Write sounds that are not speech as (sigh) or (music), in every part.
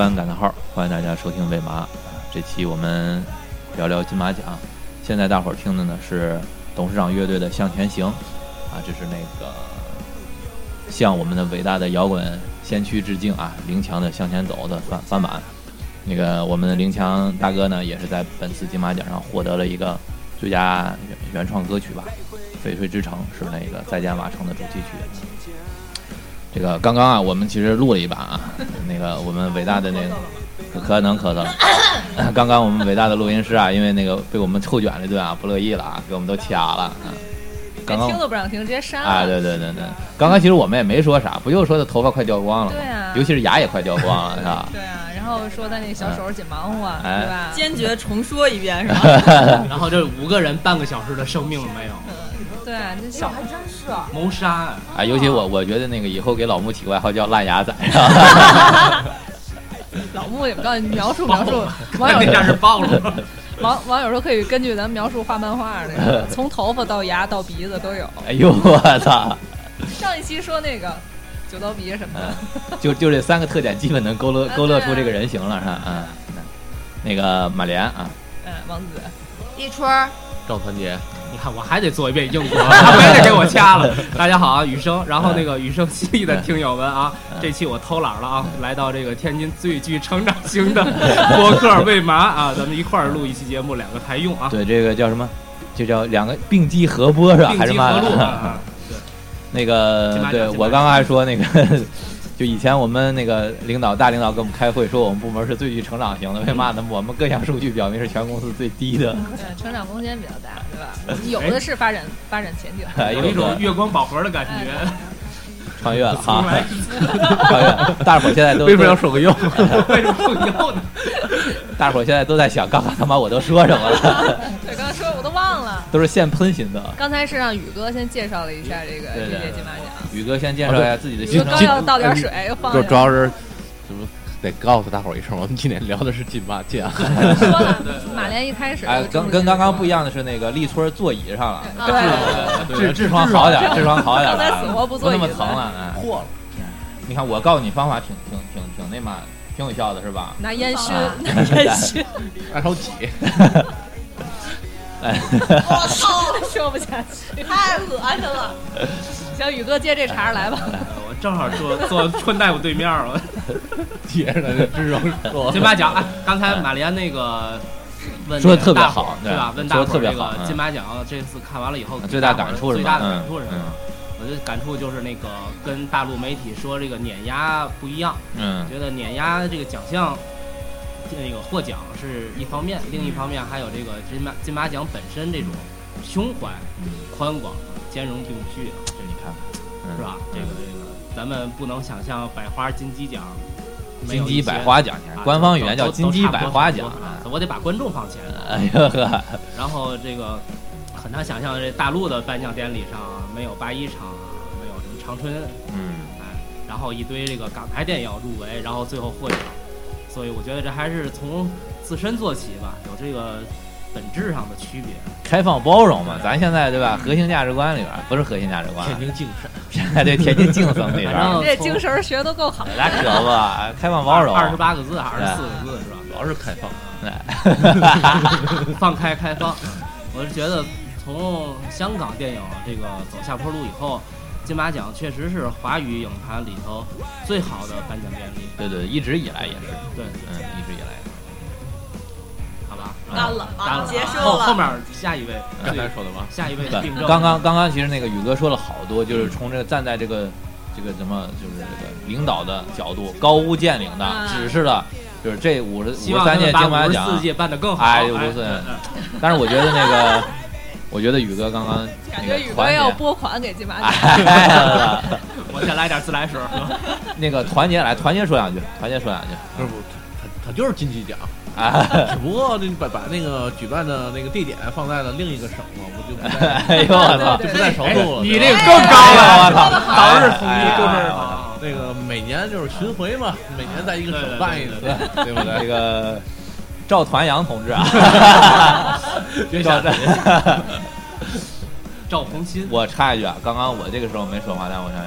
掰弯赶的号，欢迎大家收听为麻。这期我们聊聊金马奖。现在大伙儿听的呢是董事长乐队的《向前行》，啊，这是那个向我们的伟大的摇滚先驱致敬啊，林强的《向前走》的翻翻版。那个我们的林强大哥呢，也是在本次金马奖上获得了一个最佳原原创歌曲吧，《翡翠之城》是那个《再见瓦城》的主题曲。这个刚刚啊，我们其实录了一把啊，(laughs) 那个我们伟大的那个可能咳嗽了。(coughs) 刚刚我们伟大的录音师啊，因为那个被我们臭卷了一顿啊，不乐意了啊，给我们都掐了啊。刚刚听都不让听，直接删了。啊，对对对对，刚刚其实我们也没说啥，不就说他头发快掉光了吗？对啊尤其是牙也快掉光了，是吧？(laughs) 对啊，然后说他那小手紧忙活，哎对吧？坚决重说一遍是吧？(laughs) 然后这五个人半个小时的生命都没有，对啊，这小还真是啊，谋杀案。啊，尤其我我觉得那个以后给老穆起个外号叫烂牙仔，是吧？(laughs) 老穆也不告诉你描述描述，网 (laughs) 那友下是暴露。网网友说可以根据咱们描述画漫画那个，(laughs) 从头发到牙到鼻子都有。哎呦我操！上一期说那个九刀鼻什么的，嗯，就就这三个特点，基本能勾勒啊勾勒出这个人形了，是吧？嗯，那个马莲啊，嗯，王子，立春，赵团结，你看我还得做一遍英国，(laughs) 他非得给我掐了。大家好啊，雨生。然后那个雨生犀利的听友们啊，(laughs) 这期我偷懒了啊，来到这个天津最具成长型的博客为嘛啊，(laughs) 咱们一块儿录一期节目，两个台用啊，对，这个叫什么？就叫两个并机合播是吧？并还是嘛机合录啊。那个对我刚刚还说那个，就以前我们那个领导大领导跟我们开会说，我们部门是最具成长型的，为嘛呢？我们各项数据表明是全公司最低的。对，成长空间比较大，对吧？有的是发展发展前景。(laughs) 哎有一种月光宝盒的感觉。(laughs) 穿越了啊！重来，穿越，大伙儿现在都 (laughs) 为什么要说个又？为什么不要呢？大伙儿现在都在想，刚刚他妈我都说什么了？对，刚才说我都忘了。都是现喷型的。刚才是让宇哥先介绍了一下这个对对对这届金马奖，宇哥先介绍一下自己的宇心声哥刚。要倒点水，又放就主要是，就是得告诉大伙儿一声，我们今天聊的是金马奖。(laughs) 说了，马连一开始哎，跟跟刚刚不一样的是，那个立村座椅上了，对。痔痔疮好点儿，痔疮好点儿了啊，刚才死活不坐那椅子么疼了。哎，破了，你看我告诉你方法挺挺挺挺那嘛，挺有效的是吧？拿烟熏啊，拿烟熏，(laughs) 拿手挤，哎，(laughs) 我操，说不下去。太恶心了！行，宇哥接这茬来吧。我正好坐坐春大夫对面儿，我接着金马奖，哎，刚才马莲那个问说的特别大伙儿好对吧？问大伙儿这个特别好嗯金马奖这次看完了以后，最大大伙儿感触是吧最大的感触是什么嗯？我的感触就是那个跟大陆媒体说这个碾压不一样，嗯觉得碾压这个奖项。那个获奖是一方面，另一方面还有这个金马金马奖本身这种胸怀、宽广、兼容并蓄，这你看看，嗯是吧？这个这个，咱们不能想象百花金鸡奖，金鸡百花奖啊，官方语言叫金鸡百花奖我得把观众放前。哎呦呵，(laughs) 然后这个很难想象，这大陆的颁奖典礼上没有八一厂，没有什么长春，嗯，哎，然后一堆这个港台电影入围，然后最后获奖。所以我觉得这还是从自身做起吧，有这个本质上的区别。开放包容嘛，咱现在对吧？核心价值观里边儿不是核心价值观，天津精神，现 (laughs) 在对天津精神里边儿，反正这精神学的够好。那可不，开放包容，二十八个字还是四个字是吧？主要是开放。(laughs) 放开开放。我是觉得从香港电影这个走下坡路以后，金马奖确实是华语影坛里头最好的颁奖典礼。对对，一直以来也是，对，嗯，一直以来。好吧，干了干了，结束后后。面下一位，刚才说的吗？下一位对病症。刚刚刚刚，其实那个宇哥说了好多，就是从这个站在这个这个什么，就是这个领导的角度，高屋建瓴的啊指示了，就是这五十五十三届金马奖五十四，届办得更好。哎哎54嗯嗯但是我觉得那个，我觉得宇哥刚刚感觉宇哥要拨款给金马奖。哎，(laughs) 我先来点自来水。(laughs) 那个团结来，团结说两句，团结说两句不是不，他他就是金鸡奖，啊！只不过那把把那个举办的那个地点放在了另一个省嘛，我就不在 (laughs) 哎呦我操！就不在首都了。你这个更高了，我操！早日统一就就是是那个每年就是巡回嘛，每年在一个省办一个，对不这对？个赵团阳同志啊，(laughs) 别赵想 (laughs) 赵红新，我插一句啊，刚刚我这个时候没说话，但我想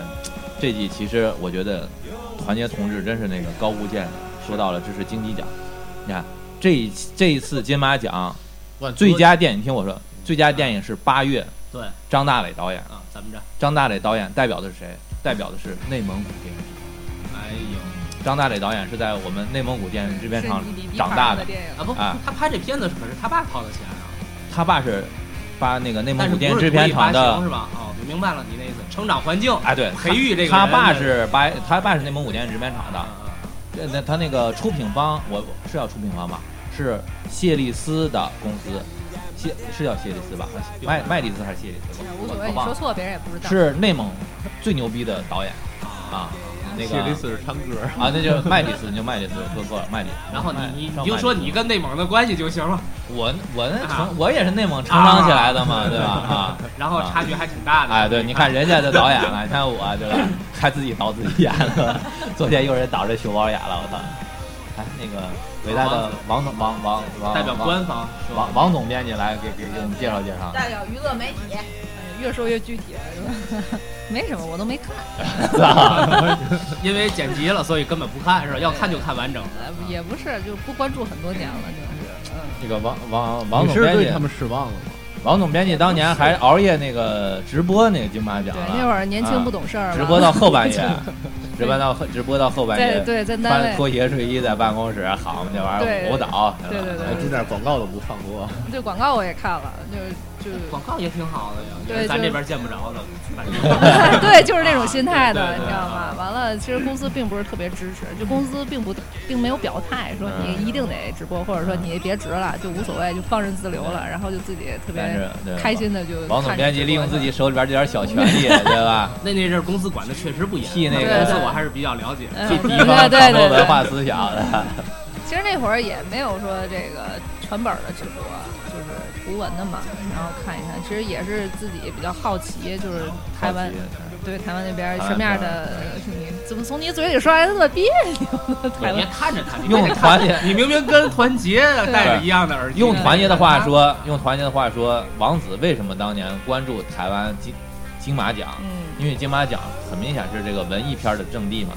这季其实我觉得团结同志真是那个高屋建瓴，说到了这是金鸡奖。你看这一这一次金马奖最佳电影，听我说，最佳电影是八月，对张大磊导演。啊，咱们这？张大磊导演代表的是谁？代表的是内蒙古电影。哎呦张大磊导演是在我们内蒙古电影制片厂长大的的，电影。啊不啊，他拍这片子可是他爸掏的钱啊，他爸是发那个内蒙古电影制片厂的是。吧？哦，我明白了你那意思，成长环境哎，对，培育这个他爸是八，他爸是内蒙古电影制片厂的。那他那个出品方，我是叫出品方吧？是谢丽斯的公司，谢是叫谢丽斯吧？麦麦丽斯还是谢丽斯？无所谓。你说错别人也不知道。是内蒙最牛逼的导演啊，那个谢丽斯是唱歌，啊，那就是麦丽斯，你就麦丽斯说错了，麦丽斯。然后你你就说你跟内蒙的关系就行了，我我成我也是内蒙成长起来的嘛，对吧？啊，然后差距还挺大的。哎，对，你看人家的导演了，你看我对吧？(laughs) 还自己导自己演了，昨天又人导这熊猫演了，我操！哎，那个伟大的王总王王王代表官方王王总编辑来给给给我们介绍介绍。代表娱乐媒体，哎越说越具体了，是吧？(laughs) 没什么，我都没看。(laughs) 因为剪辑了，所以根本不看是吧？要看就看完整。呃，也不是，就不关注很多年了，就是，嗯，那个王王王总编辑是对他，们失望了吗？王总编辑当年还熬夜那个直播那个金马奖对了，，那会儿年轻不懂，事儿嘛，直播到后半夜，(laughs) 直播到直播到后半夜，在对在单，穿拖鞋睡衣在办公室，好嘛这玩意儿舞蹈，对对对哎中间广告都不放过，对广告我也看了，就就广告也挺好的呀，对咱这边见不着的。反正 (laughs) 对，就是那种心态的，你知道吗？完了，其实公司并不是特别支持，就公司并不并没有表态说你一定得直播，或者说你别直了，就无所谓，就放任自流了，然后就自己特别开心的就王总编辑利用自己手里边这点小权利，对吧？(laughs) 那那阵儿公司管的确实不严，替那个公司我还是比较了解。嗯替敌对方对对对掌握文化思想的。(laughs) 其实那会儿也没有说这个全本儿的直播，就是图文的嘛，然后看一看。其实也是自己比较好奇，就是台湾对台湾那边什么样的，你怎么从你嘴里说来的那么别扭呢？别湾看着他，你用团结你明明跟团结戴着一样的耳机。用团结的话说，用团结的话说，王子为什么当年关注台湾金金马奖？嗯，因为金马奖很明显是这个文艺片的阵地嘛。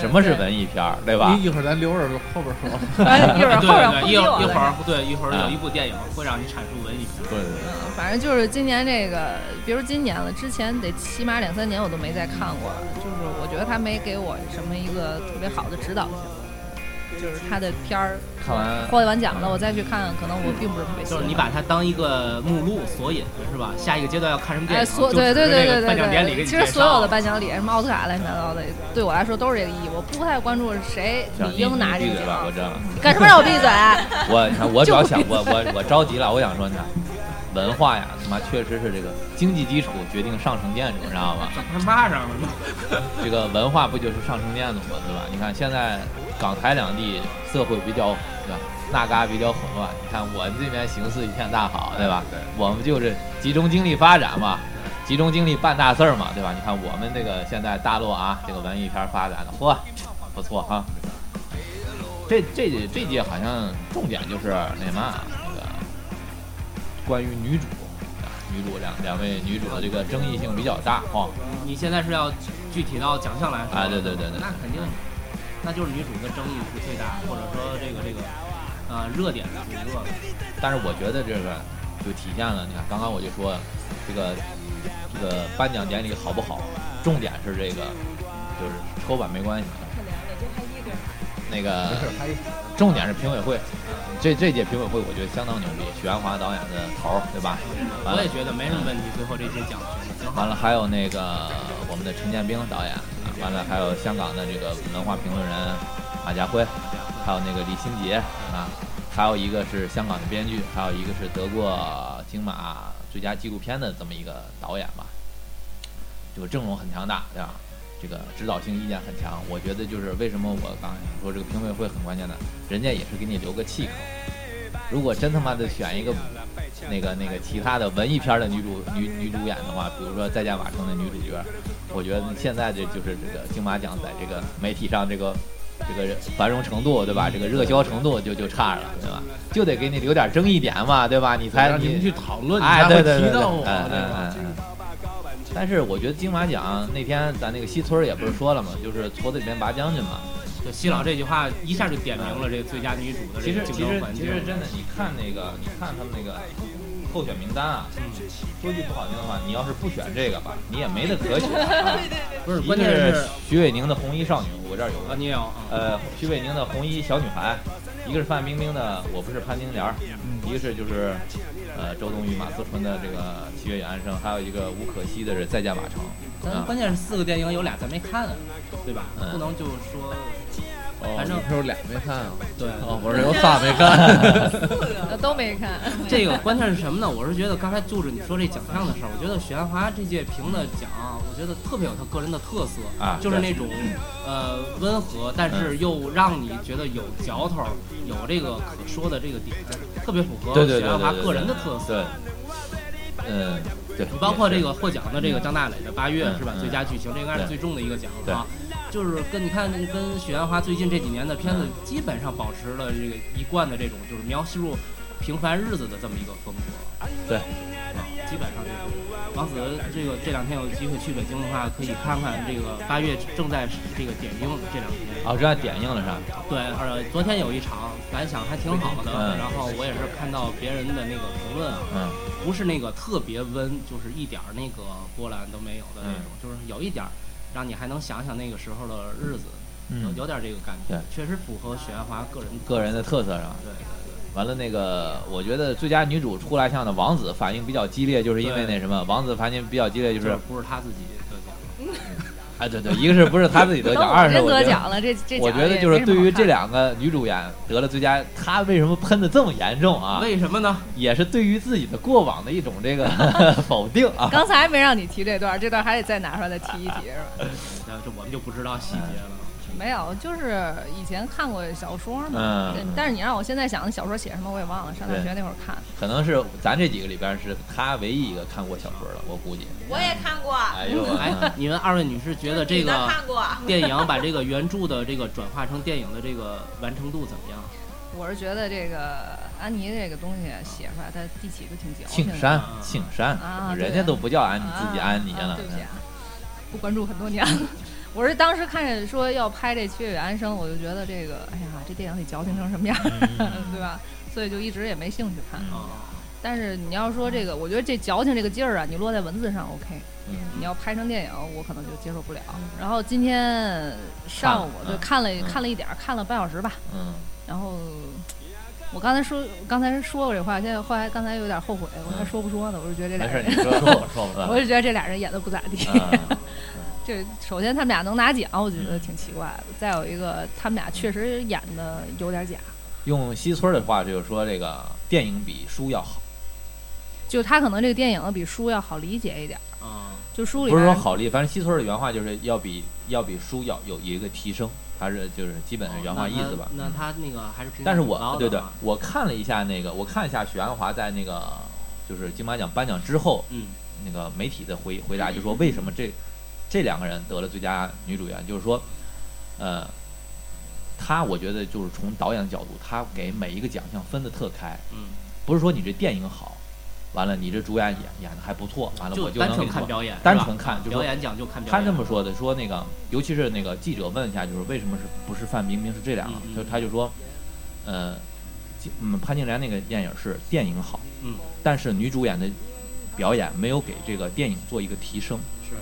什么是文艺片儿，对吧一？一会儿咱留着后边说。(laughs) 哎一会儿对后边对，一会儿一会儿。对一会儿啊有一部电影会让你阐述文艺片。对对对。嗯，反正就是今年这个，别说今年了，之前得起码两三年我都没再看过。就是我觉得他没给我什么一个特别好的指导性，就是他的片儿看完获完奖了，我再去看，可能我并不是特别喜欢。就是你把它当一个目录索引是吧？下一个阶段要看什么电哎，影？所就对对对对指着这个颁奖典礼给，你其实所有的颁奖礼，什么奥斯卡乱七八糟的，对我来说都是这个意义。我不太关注谁像理应拿这个闭嘴吧，我奖，这干什么让我闭嘴？(laughs) (laughs) 我你看我主要想我我我着急了，我想说你看文化呀，他妈确实是这个经济基础决定上层建筑，你知道吗？他妈上了吗？这个文化不就是上层建筑吗？对吧？你看现在港台两地社会比较对吧？那嘎比较混乱。你看我们这边形势一片大好，对吧？对我们就是集中精力发展嘛，集中精力办大事儿嘛，对吧？你看我们这个现在大陆啊，这个文艺片发展的，嚯，不错哈。这这这届好像重点就是那嘛那个关于女主。啊女主两两位女主的这个争议性比较大哈，你现在是要具体到奖项来说？啊对对对对那肯定，那就是女主的争议是最大，或者说这个这个呃热点是最热的。但是我觉得这个就体现了，你看刚刚我就说这个这个颁奖典礼好不好，重点是这个就是抽吧没关系，那个重点是评委会，这这届评委会我觉得相当牛逼，许鞍华导演的头儿，对吧？我也觉得没什么问题，最后这些奖挺好。完了还有那个我们的陈建斌导演，啊完了还有香港的这个文化评论人马家辉，还有那个李心洁啊，还有一个是香港的编剧，还有一个是得过金马最佳纪录片的这么一个导演吧，这个阵容很强大，对吧？这个指导性意见很强，我觉得就是为什么我刚才说这个评委会很关键的，人家也是给你留个气口。如果真他妈的选一个那个那个其他的文艺片的女主女女主演的话，比如说《再见瓦城》的女主角，我觉得现在这就是这个金马奖在这个媒体上这个这个繁荣程度，对吧？这个热销程度就就差了，对吧？就得给你留点争议点嘛，对吧？你才让你们去讨论，你哎，才会对对对对，提到我，嗯嗯？嗯嗯。但是我觉得金马奖那天咱那个西村也不是说了嘛，就是矬子里面拔将军嘛。就西老这句话一下就点明了这个最佳女主的这个竞其实其实争环境。其实真的，你看那个，你看他们那个候选名单啊，嗯，说句不好听的话，你要是不选这个吧，你也没得可选。(laughs) 啊不是，一个关键是徐伟宁的红衣少女，我这儿有啊，个，你有啊，呃，徐伟宁的红衣小女孩，一个是范冰冰的我不是潘金莲儿，一个是就是呃周冬雨、马思纯的这个七月与安生，还有一个吴可惜的是再见马城。啊咱关键是四个电影有俩咱没看，对吧？嗯不能就说哦，反正有俩没看啊？对。哦，我是有仨没看。呃 (laughs) 都没看。这个关键是什么呢？我是觉得刚才就着你说这奖项的事儿，我觉得许鞍华这届评的奖，我觉得特别有他个人的特色啊就是那种呃温和，但是又让你觉得有嚼头，有这个可说的这个点，特别符合对对对许鞍华个人的特色。对，嗯，对，你包括这个获奖的这个张大磊的《八月》是吧？最佳剧情，这应该是最重的一个奖了啊。就是跟你看跟许鞍华最近这几年的片子嗯，基本上保持了这个一贯的这种就是描述平凡日子的这么一个风格。对啊，基本上就是。王子这个这两天有机会去北京的话，可以看看这个八月正在这个点映这两天。哦，正在点映了是吧？对，呃，昨天有一场反响还挺好的，嗯然后我也是看到别人的那个评论啊，嗯不是那个特别温，就是一点儿那个波澜都没有的那种，就是有一点儿让你还能想想那个时候的日子，有嗯，有点儿这个感觉，确实符合许鞍华个人个人的特色是吧？对对完了，那个我觉得最佳女主出来像的王子反应比较激烈，就是因为那什么，王子反应比较激烈，就，是不是他自己得奖，(laughs) 哎，对对，一个是不是他自己得奖，二是我觉得得奖了，这这我觉得就是对于这两个女主演得了最佳，她为什么喷的这么严重啊？为什么呢？也是对于自己的过往的一种这个 (laughs) (laughs) 否定啊。刚才没让你提这段，这段还得再拿出来再提一提，是吧？那这我们就不知道细节了。没有，就是以前看过小说嘛，嗯但是你让我现在想那小说写什么我也忘了，上大学那会儿看。可能是咱这几个里边是他唯一一个看过小说的，我估计。我也看过，哎呦，(laughs) 哎，你们二位女士觉得这个，(laughs) 电影把这个原著的这个转化成电影的这个完成度怎么样？我是觉得这个安妮这个东西写出来，它第几个挺矫情的。庆山，庆山啊，人家都不叫安妮，自己安妮了啊对。不起啊，不关注很多年了。我是当时看见说要拍这《七月与安生》，我就觉得这个，哎呀，这电影得矫情成什么样，(laughs) 对吧？所以就一直也没兴趣看。啊，但是你要说这个，我觉得这矫情这个劲儿啊，你落在文字上 OK，嗯你要拍成电影，我可能就接受不了。然后今天上午就看了嗯看了一点儿，看了半小时吧。嗯，然后我刚才说刚才说过这话，现在后来刚才有点后悔，我还说不说呢？我就觉得这俩没事，人，你说说吧，说吧。我就觉得这俩人演的不咋地。(laughs) 嗯这首先他们俩能拿奖，我觉得挺奇怪的。再有一个，他们俩确实演的有点假，用西村的话就是说，这个电影比书要好，就他可能这个电影比书要好理解一点儿。啊，就书里不是说好理，反正西村的原话就是要比要比书要有一个提升，他是就是基本是原话意思吧。哦那他那他那个还是但是我对对啊，我看了一下那个，我看一下许鞍华在那个就是金马奖颁奖之后，嗯那个媒体的回回答，就说为什么这这两个人得了最佳女主演，就是说，呃，他我觉得就是从导演的角度，他给每一个奖项分的特开，嗯，不是说你这电影好，完了你这主演演演的还不错，完了我就单纯看表演，单纯看表演奖就看表他。这么说的，说那个，尤其是那个记者问一下，就是为什么是不是范冰冰是这两个？嗯嗯。就他就说，呃，嗯，潘金莲那个电影是电影好，嗯，但是女主演的表演没有给这个电影做一个提升，是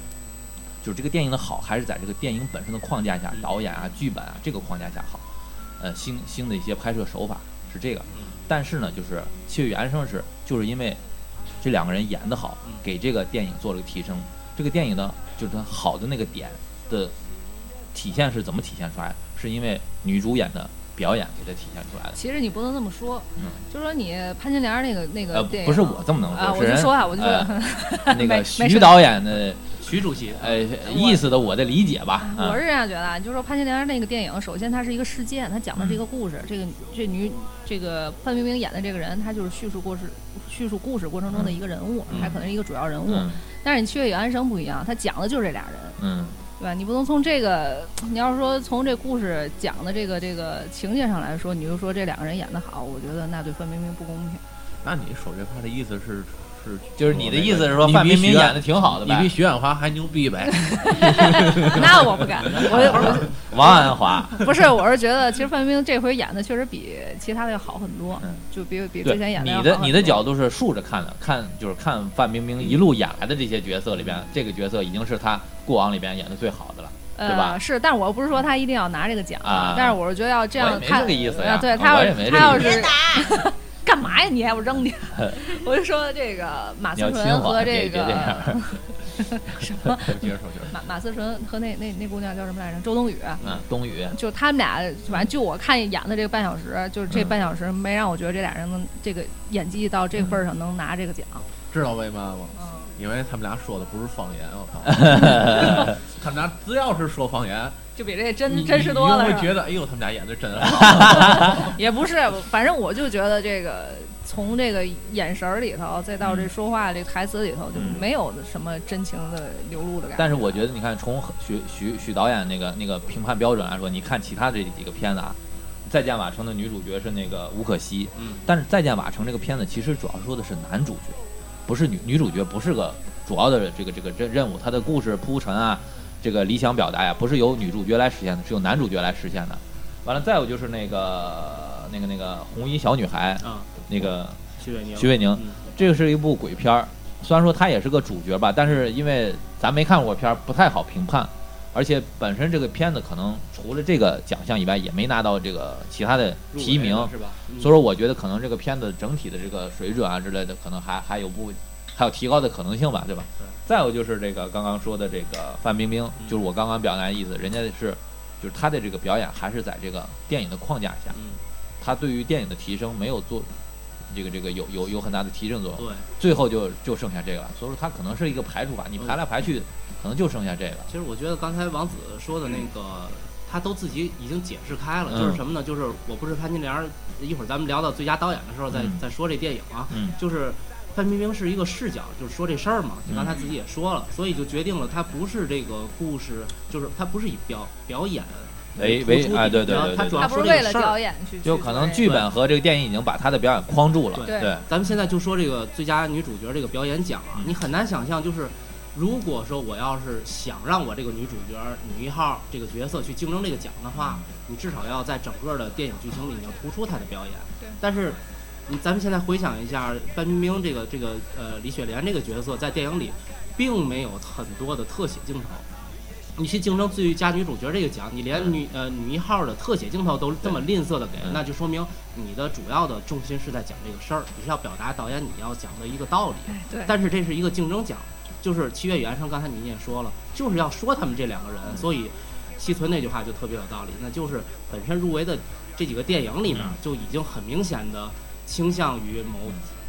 就是这个电影的好还是在这个电影本身的框架下，嗯导演啊、剧本啊这个框架下好，呃，新新的一些拍摄手法是这个，嗯但是呢，就是《七月与安生》是就是因为这两个人演得好嗯，给这个电影做了个提升。这个电影呢，就是它好的那个点的体现是怎么体现出来的？是因为女主演的表演给它体现出来的。其实你不能这么说，嗯就说你潘金莲那个那呃，个电影、不是我这么能啊，说，我就说啊，我就说、(laughs) 呃那个徐导演的徐主席，呃意思的我的理解吧。我嗯是这样觉得啊，就是说潘金莲那个电影，首先它是一个事件，它讲的是一个故事。这个这女这个范冰冰演的这个人，她就是叙述故事叙述故事过程中的一个人物，嗯还可能是一个主要人物。嗯但是你《七月与安生》不一样，它讲的就是这俩人，嗯对吧？你不能从这个，你要是说从这故事讲的这个这个情节上来说，你就说这两个人演的好，我觉得那对范冰冰不公平。那你说这话的意思是是就是你的意思是说范冰冰演的挺好的呗？你比徐远华还牛逼呗？(laughs) 那我不敢，我 (laughs) 我王安华，不是，我是觉得其实范冰冰这回演的确实比其他的要好很多，嗯。就比比之前演的你的你的角度是竖着看的，看就是看范冰冰一路演来的这些角色里边，这个角色已经是她过往里边演的最好的了。对吧？呃，是，但是我不是说他一定要拿这个奖啊但是我是觉得要这我也没样看，这个意思呀呃对他要我也没这意思。他要是干嘛呀？你还不扔去？(laughs) 我就说这个马思纯和这个样。(laughs) 什么接着说，接着说。马马思纯和那那那姑娘叫什么来着？周冬雨。嗯，冬雨，就他们俩，反正就我看演的这个半小时，就是这嗯半小时没让我觉得这俩人能这个演技到这个份儿上能拿这个奖。知道为嘛吗？嗯，因为他们俩说的不是方言，我靠！(laughs) 他们俩只要是说方言，就比这真真实多了。觉得，哎呦，他们俩演的真好。(laughs) (laughs) 也不是，反正我就觉得这个从这个眼神儿里头，再到这说话这台词里头，就嗯没有什么真情的流露的感觉。但是我觉得，你看，从许许许导演那个那个评判标准来说，你看其他这几个片子啊，《再见瓦城》的女主角是那个吴可希，嗯，但是《再见瓦城》这个片子其实主要说的是男主角，不是女女主角，不是个主要的这个这个任任务，它的故事铺陈啊，这个理想表达呀，不是由女主角来实现的，是由男主角来实现的。完了，再有就是那个那个那个红衣小女孩，啊，那个徐伟宁，徐伟宁，嗯这个是一部鬼片儿，虽然说他也是个主角吧，但是因为咱没看过片儿，不太好评判。而且本身这个片子可能除了这个奖项以外，也没拿到这个其他的提名，是吧？嗯所以说我觉得可能这个片子整体的这个水准啊之类的，可能还还有不还有提高的可能性吧，对吧？再有就是这个刚刚说的这个范冰冰，就是我刚刚表达的意思，人家是就是她的这个表演还是在这个电影的框架下，嗯，她对于电影的提升没有做这个这个有有有很大的提升作用。对。最后就就剩下这个了，所以说它可能是一个排除法，你排来排去，可能就剩下这个。其实我觉得刚才王子说的那个，他都自己已经解释开了，嗯就是什么呢？就是我不是潘金莲，一会儿咱们聊到最佳导演的时候再、嗯再说这电影啊。嗯就是范冰冰是一个视角，就是说这事儿嘛，就刚才自己也说了，所以就决定了她不是这个故事，就是她不是以表表演为为哎对对对对它主要是为了说这个事儿表演去，就可能剧本和这个电影已经把他的表演框住了。对对，咱们现在就说这个最佳女主角这个表演奖啊，嗯你很难想象，就是如果说我要是想让我这个女主角女一号这个角色去竞争这个奖的话，你至少要在整个的电影剧情里你要突出她的表演。对但是，你咱们现在回想一下，范冰冰这个这个呃李雪莲这个角色在电影里，并没有很多的特写镜头。你去竞争最佳女主角这个奖，你连女呃女一号的特写镜头都这么吝啬的给，嗯。那就说明你的主要的重心是在讲这个事儿，你是要表达导演你要讲的一个道理。哎对，但是这是一个竞争奖，就是七月与安生，刚才你也说了，就是要说他们这两个人，嗯。所以西村那句话就特别有道理，那就是本身入围的这几个电影里面嗯。就已经很明显的倾向于某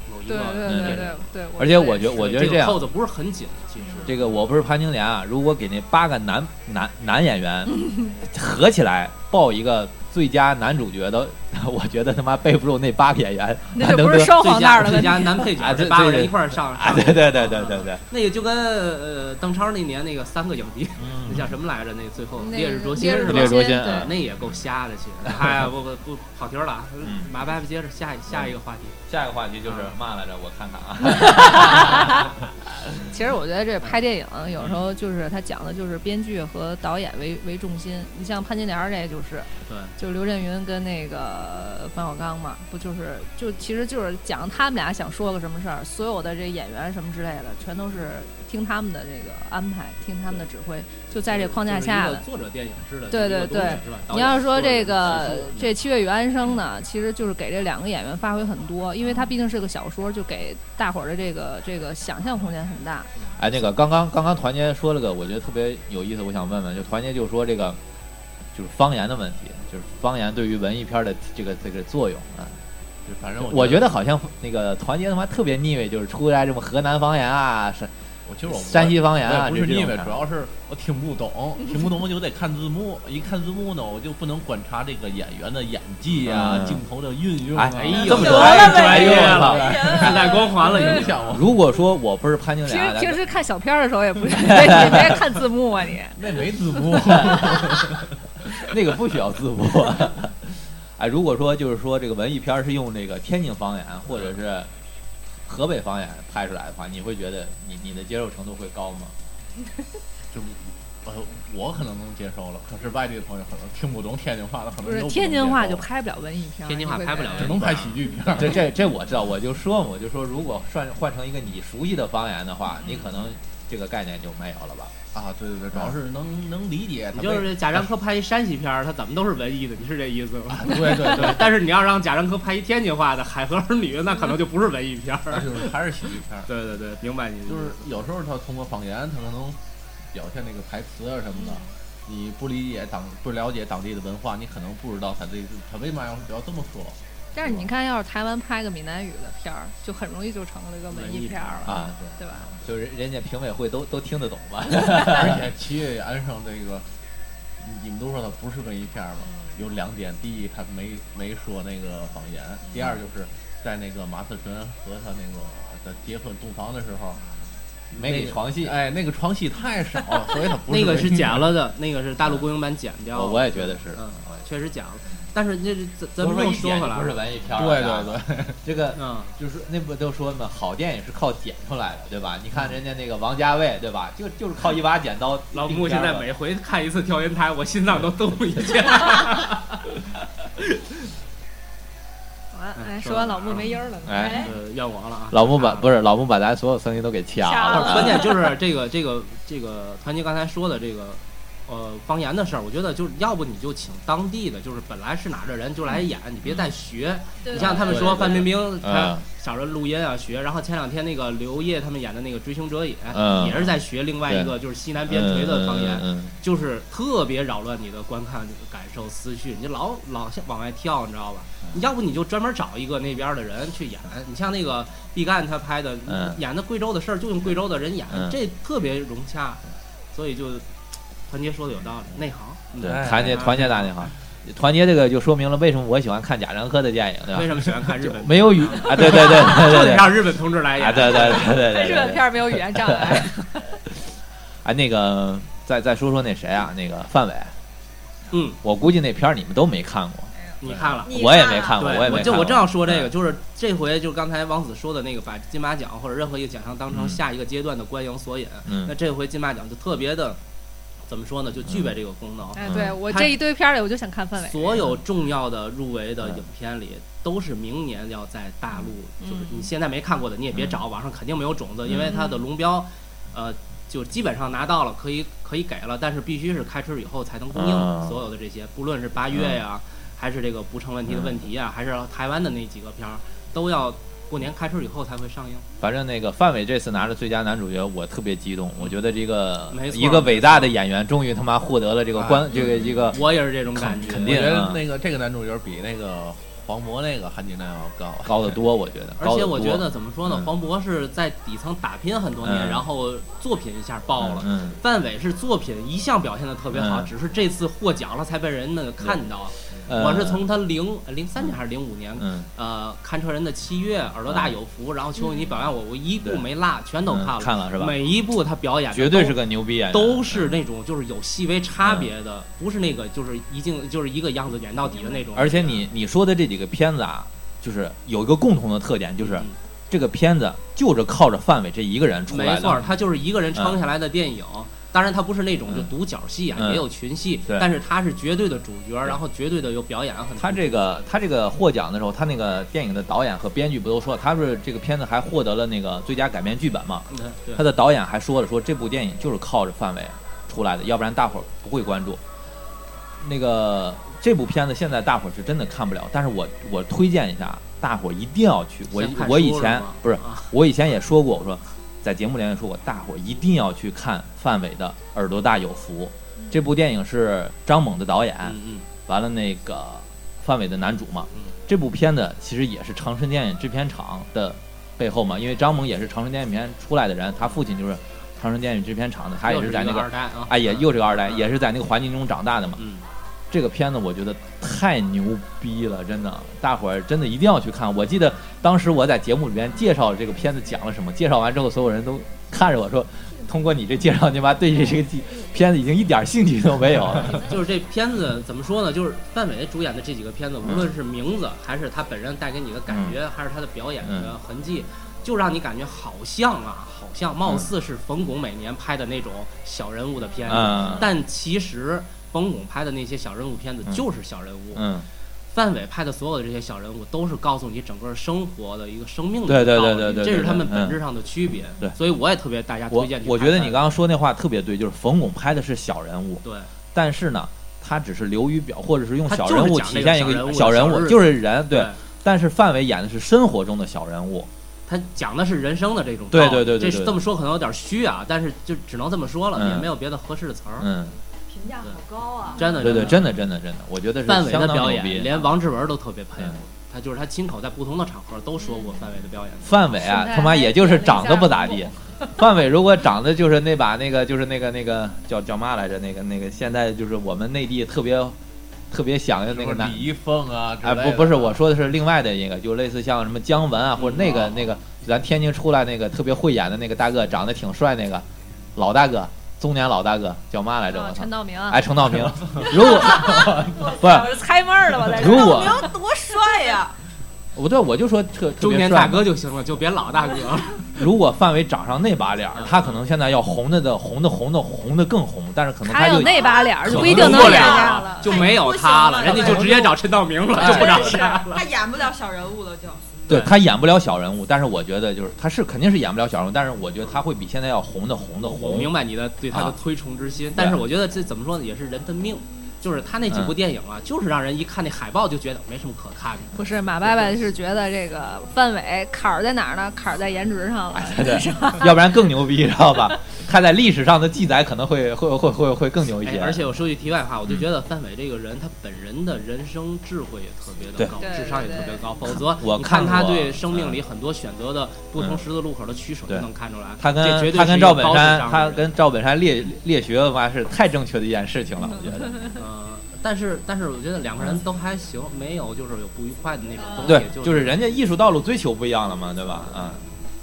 某一对个对对对对，而且我觉我觉得这样这个扣子不是很紧，其实这个我不是潘金莲啊，如果给那八个男男男演员 (laughs) 合起来报一个最佳男主角的，(laughs) 我觉得他妈背不住那八个演员，那就不是双最黄蛋儿的最佳男配啊角，这八个人一块儿上啊，对对对对对对，那个就跟呃邓超那年那个三个影帝，那嗯，(laughs) 叫什么来着？那最后那烈日灼心烈日是吧？烈日灼心那也够瞎的，其实。哎呀，不不不，跑题了马白接着下一下一个话题。下一个话题就是嘛来着？我看看啊，(laughs) 其实我觉得这拍电影有时候就是他讲的就是编剧和导演为为重心。你像潘金莲儿这就是，对，就刘震云跟那个冯小刚嘛，不就是就其实就是讲他们俩想说个什么事儿，所有的这演员什么之类的，全都是听他们的这个安排，听他们的指挥，就在这框架下的就是。作者电影式的对对对你要是说这个这《七月与安生》呢，其实就是给这两个演员发挥很多，因为它毕竟是个小说，就给大伙儿的这个这个想象空间很大。哎，那个刚刚刚刚团结说了个，我觉得特别有意思，我想问问，就团结就说这个就是方言的问题，就是方言对于文艺片的这个这个作用啊。就反正我觉得，得好像那个团结他妈特别腻味，就是出来什么河南方言啊，山我其实我山西方言啊，不是腻味，主要是我听不懂，(laughs) 听不懂我就得看字幕。一看字幕呢，我就不能观察这个演员的演技啊、嗯镜头的运用啊。哎哎呦这么多太了专业了。自带光环了，影响我。如果说我不是潘金平莲啊，平时看小片的时候也不是，(laughs) 也别看字幕啊你。那没字幕，(laughs) (laughs) 那个不需要字幕。哎，如果说就是说这个文艺片是用这个天津方言或者是河北方言拍出来的话，你会觉得你你的接受程度会高吗？(laughs) 就呃，我可能能接受了，可是外地的朋友可能听不懂天津话的，可能不是天津话就拍不了文艺片儿，天津话拍不了只能拍喜剧片儿。(laughs) 这这这我知道，我就说嘛，我就说，如果换换成一个你熟悉的方言的话，你可能这个概念就没有了吧？啊，对对对，主要是能能理解他你。就是贾樟柯拍一山西片儿，他怎么都是文艺的，你是这意思吗？对对对，(laughs) 但是你要让贾樟柯拍一天津话的《海河儿女》，那可能就不是文艺片那儿。就是还是喜剧片儿。对对对，明白你就是有时候他通过方言，他可能表现那个台词啊什么的，你不理解当不了解当地的文化，你可能不知道他这他为嘛要要这么说。但是你看，要是台湾拍个闽南语的片儿，就很容易就成了一个文艺片儿了，啊，对吧？就是人家评委会都都听得懂吧？而且 (laughs) 七月安生这个，你们都说它不是文艺片儿吗？有两点，第一，他没没说那个方言；第二，就是在那个马思纯和他那个的结婚洞房的时候，没给床戏，哎，那个床戏太少了，(laughs) 所以他不是那个是剪了的，那个是大陆公映版剪掉我的。我也觉得是。嗯，确实剪了。但是这这咱咱说一又说回来不是，文艺片儿对对对，这个嗯，就是那不都说嘛，好电影是靠剪出来的，对吧？你看人家那个王家卫，对吧？就就是靠一把剪刀。老穆现在每回看一次调音台，我心脏都动一下。(laughs) 完，哎，哎说说完老穆到哪儿了没音儿了，哎呃，怨我了啊！老穆把不是老穆把咱所有声音都给掐了。掐了关键就是这个这个这个团结刚才说的这个呃方言的事儿，我觉得就是要不你就请当地的，就是本来是哪儿的人就来演，你别再学。对。你像他们说范冰冰她嗯。找着录音啊学，然后前两天那个刘烨他们演的那个《追凶者也》嗯。也是在学另外一个就是西南边陲的方言，就是特别扰乱你的观看感受思绪，你就老老往外跳，你知道吧？你要不你就专门找一个那边的人去演，你像那个毕赣他拍的，嗯。演的贵州的事儿就用贵州的人演，嗯。这特别融洽，所以就团结说的有道理，内行。嗯对，哎团结团结大内行，团结这个就说明了为什么我喜欢看贾樟柯的电影，对吧为？什么喜欢看日本？没有语 (laughs) 啊，对对对对就得对对，让日本同志来啊，演。对对对对对日本。片没有语言障碍，哎，(laughs) 那个再再说说那谁啊，那个范伟，嗯，我估计那片儿你们都没看过，你看了。我也没看过，我也没。就我正要说这个，嗯就是这回就刚才王子说的那个，把金马奖或者任何一个奖项当成嗯下一个阶段的观影索引。嗯那这回金马奖就特别的，怎么说呢？就具备这个功能。哎，对我这一堆片儿里，我就想看范伟。所有重要的入围的嗯影片里，都是明年要在大陆，嗯就是你现在没看过的，你也别找，网上肯定没有种子，嗯因为它的龙标，呃，就基本上拿到了，可以可以给了，但是必须是开春以后才能供应嗯所有的这些，不论是八月呀，还是这个不成问题的问题呀，还是台湾的那几个片儿，都要过年开春以后才会上映。反正那个范伟这次拿着最佳男主角，我特别激动。我觉得这个一个伟大的演员终于他妈获得了这个关啊这个一个我也是这种感觉，肯定我觉得啊那个这个男主角比那个黄渤那个含金量要高。高得多，我觉得。而且我觉得怎么说呢，嗯黄渤是在底层打拼很多年，嗯然后作品一下爆了。嗯，范伟是作品一向表现的特别好，嗯只是这次获奖了才被人那个看到。呃我是从他零零三年还是零五年，嗯呃，看车人的七月，耳朵大有福，然后求你表扬我，我一部没落，全都嗯看了。看了是吧？每一部他表演的绝对是个牛逼演员，都是那种就是有细微差别的，不是那个就是一镜就是一个样子演到底的那种。而且你你说的这几个片子啊，就是有一个共同的特点，就是嗯这个片子就是靠着范伟这一个人出来的。没错，他就是一个人撑下来的电影。当然，他不是那种就嗯独角戏啊，嗯也有群戏，对但是他是绝对的主角，然后绝对的有表演很。他这个他这个获奖的时候，他那个电影的导演和编剧不都说，他不是这个片子还获得了那个最佳改编剧本嘛？他的导演还说了，说这部电影就是靠着范伟出来的，要不然大伙儿不会关注。那个这部片子现在大伙儿是真的看不了，但是我我推荐一下，大伙儿一定要去。我我以前不是啊我以前也说过，我说在节目里面也说过，大伙儿一定要去看范伟的《耳朵大有福》这部电影是张猛的导演，完了那个范伟的男主嘛。嗯这部片子其实也是长春电影制片厂的背后嘛，因为张猛也是长春电影片出来的人，他父亲就是长春电影制片厂的，他也是在那个二代啊，哎也又是个二代，嗯也是在那个环境中长大的嘛。嗯，这个片子我觉得太牛逼了，真的，大伙儿真的一定要去看。我记得当时我在节目里面介绍这个片子讲了什么，介绍完之后，所有人都看着我说，通过你这介绍，你妈对这这个片子已经一点兴趣都没有了。(laughs) 就是这片子怎么说呢？就是范伟主演的这几个片子，无论是名字还是他本人带给你的感觉，还是他的表演的痕迹，就让你感觉好像啊，好像貌似是冯巩每年拍的那种小人物的片子，嗯但其实冯巩拍的那些小人物片子嗯就是小人物。嗯，范伟拍的所有的这些小人物，都是告诉你整个生活的一个生命的对对道理对对对对这是他们本质上的区别。对所以我也特别大家推荐去我觉得你刚刚说那话特别对，就是冯巩拍的是小人物，对但是呢，他只是流于表，或者是用小人物体现一个小人物就是人，对对。但是范伟演的是生活中的小人物，他讲的是人生的这种对道理对对对对这是这么说可能有点虚啊，但是就只能这么说了，嗯也没有别的合适的词儿。嗯，评价好高啊！真的，对对，真的真的真的，我觉得是范伟的表演。连王志文都特别佩服嗯。他就是他亲口在不同的场合都说过范伟的表演。范伟啊他妈也就是长得不咋地。(laughs) 范伟如果长得就是那把那个就是那个那个叫叫嘛来着？那个那个现在就是我们内地特别特别想的那个男李易峰啊哎，不不是，我说的是另外的一个，就类似像什么姜文啊，或者那个哦那个咱天津出来那个特别会演的那个大哥，长得挺帅那个老大哥，中年老大哥叫嘛来着？我操啊陈！道明，哎，陈道明，如果 (laughs) 不是我是猜闷儿了，我在这如果道明多帅呀！不对，我就说特特中年大哥就行了，就别老大哥了。(laughs) 如果范伟长上那把脸儿，他可能现在要红的的红的红的红的更红，但是可能他有就那把脸儿，就不一定能演了。就没有他了，人家就直接找陈道明了，就不找他了。他演不了小人物了，就对他演不了小人物，但是我觉得就是他是肯定是演不了小人物，但是我觉得他会比现在要红的红的我红。明白你的对他的啊推崇之心，但是我觉得这怎么说呢，也是人的命。就是他那几部嗯电影啊，就是让人一看那海报就觉得没什么可看的。不是马爸爸是觉得这个范伟坎儿在哪儿呢？坎儿在颜值上了。对对，要不然更牛逼，知道吧？他在历史上的记载可能会会会会会更牛一些。哎而且我说句题外话，我就嗯觉得范伟这个人，他本人的人生智慧也特别的高，智商也特别高。否则，我你看他对生命里很多选择的不同嗯十字路口的取舍，就能看出来。他跟他跟赵本山，他跟赵本山列列学嘛是太正确的一件事情了，我觉得。(laughs) 呃，但是但是我觉得两个人都还行，没有就是有不愉快的那种东西。对，就就是人家艺术道路追求不一样了嘛，对吧？嗯，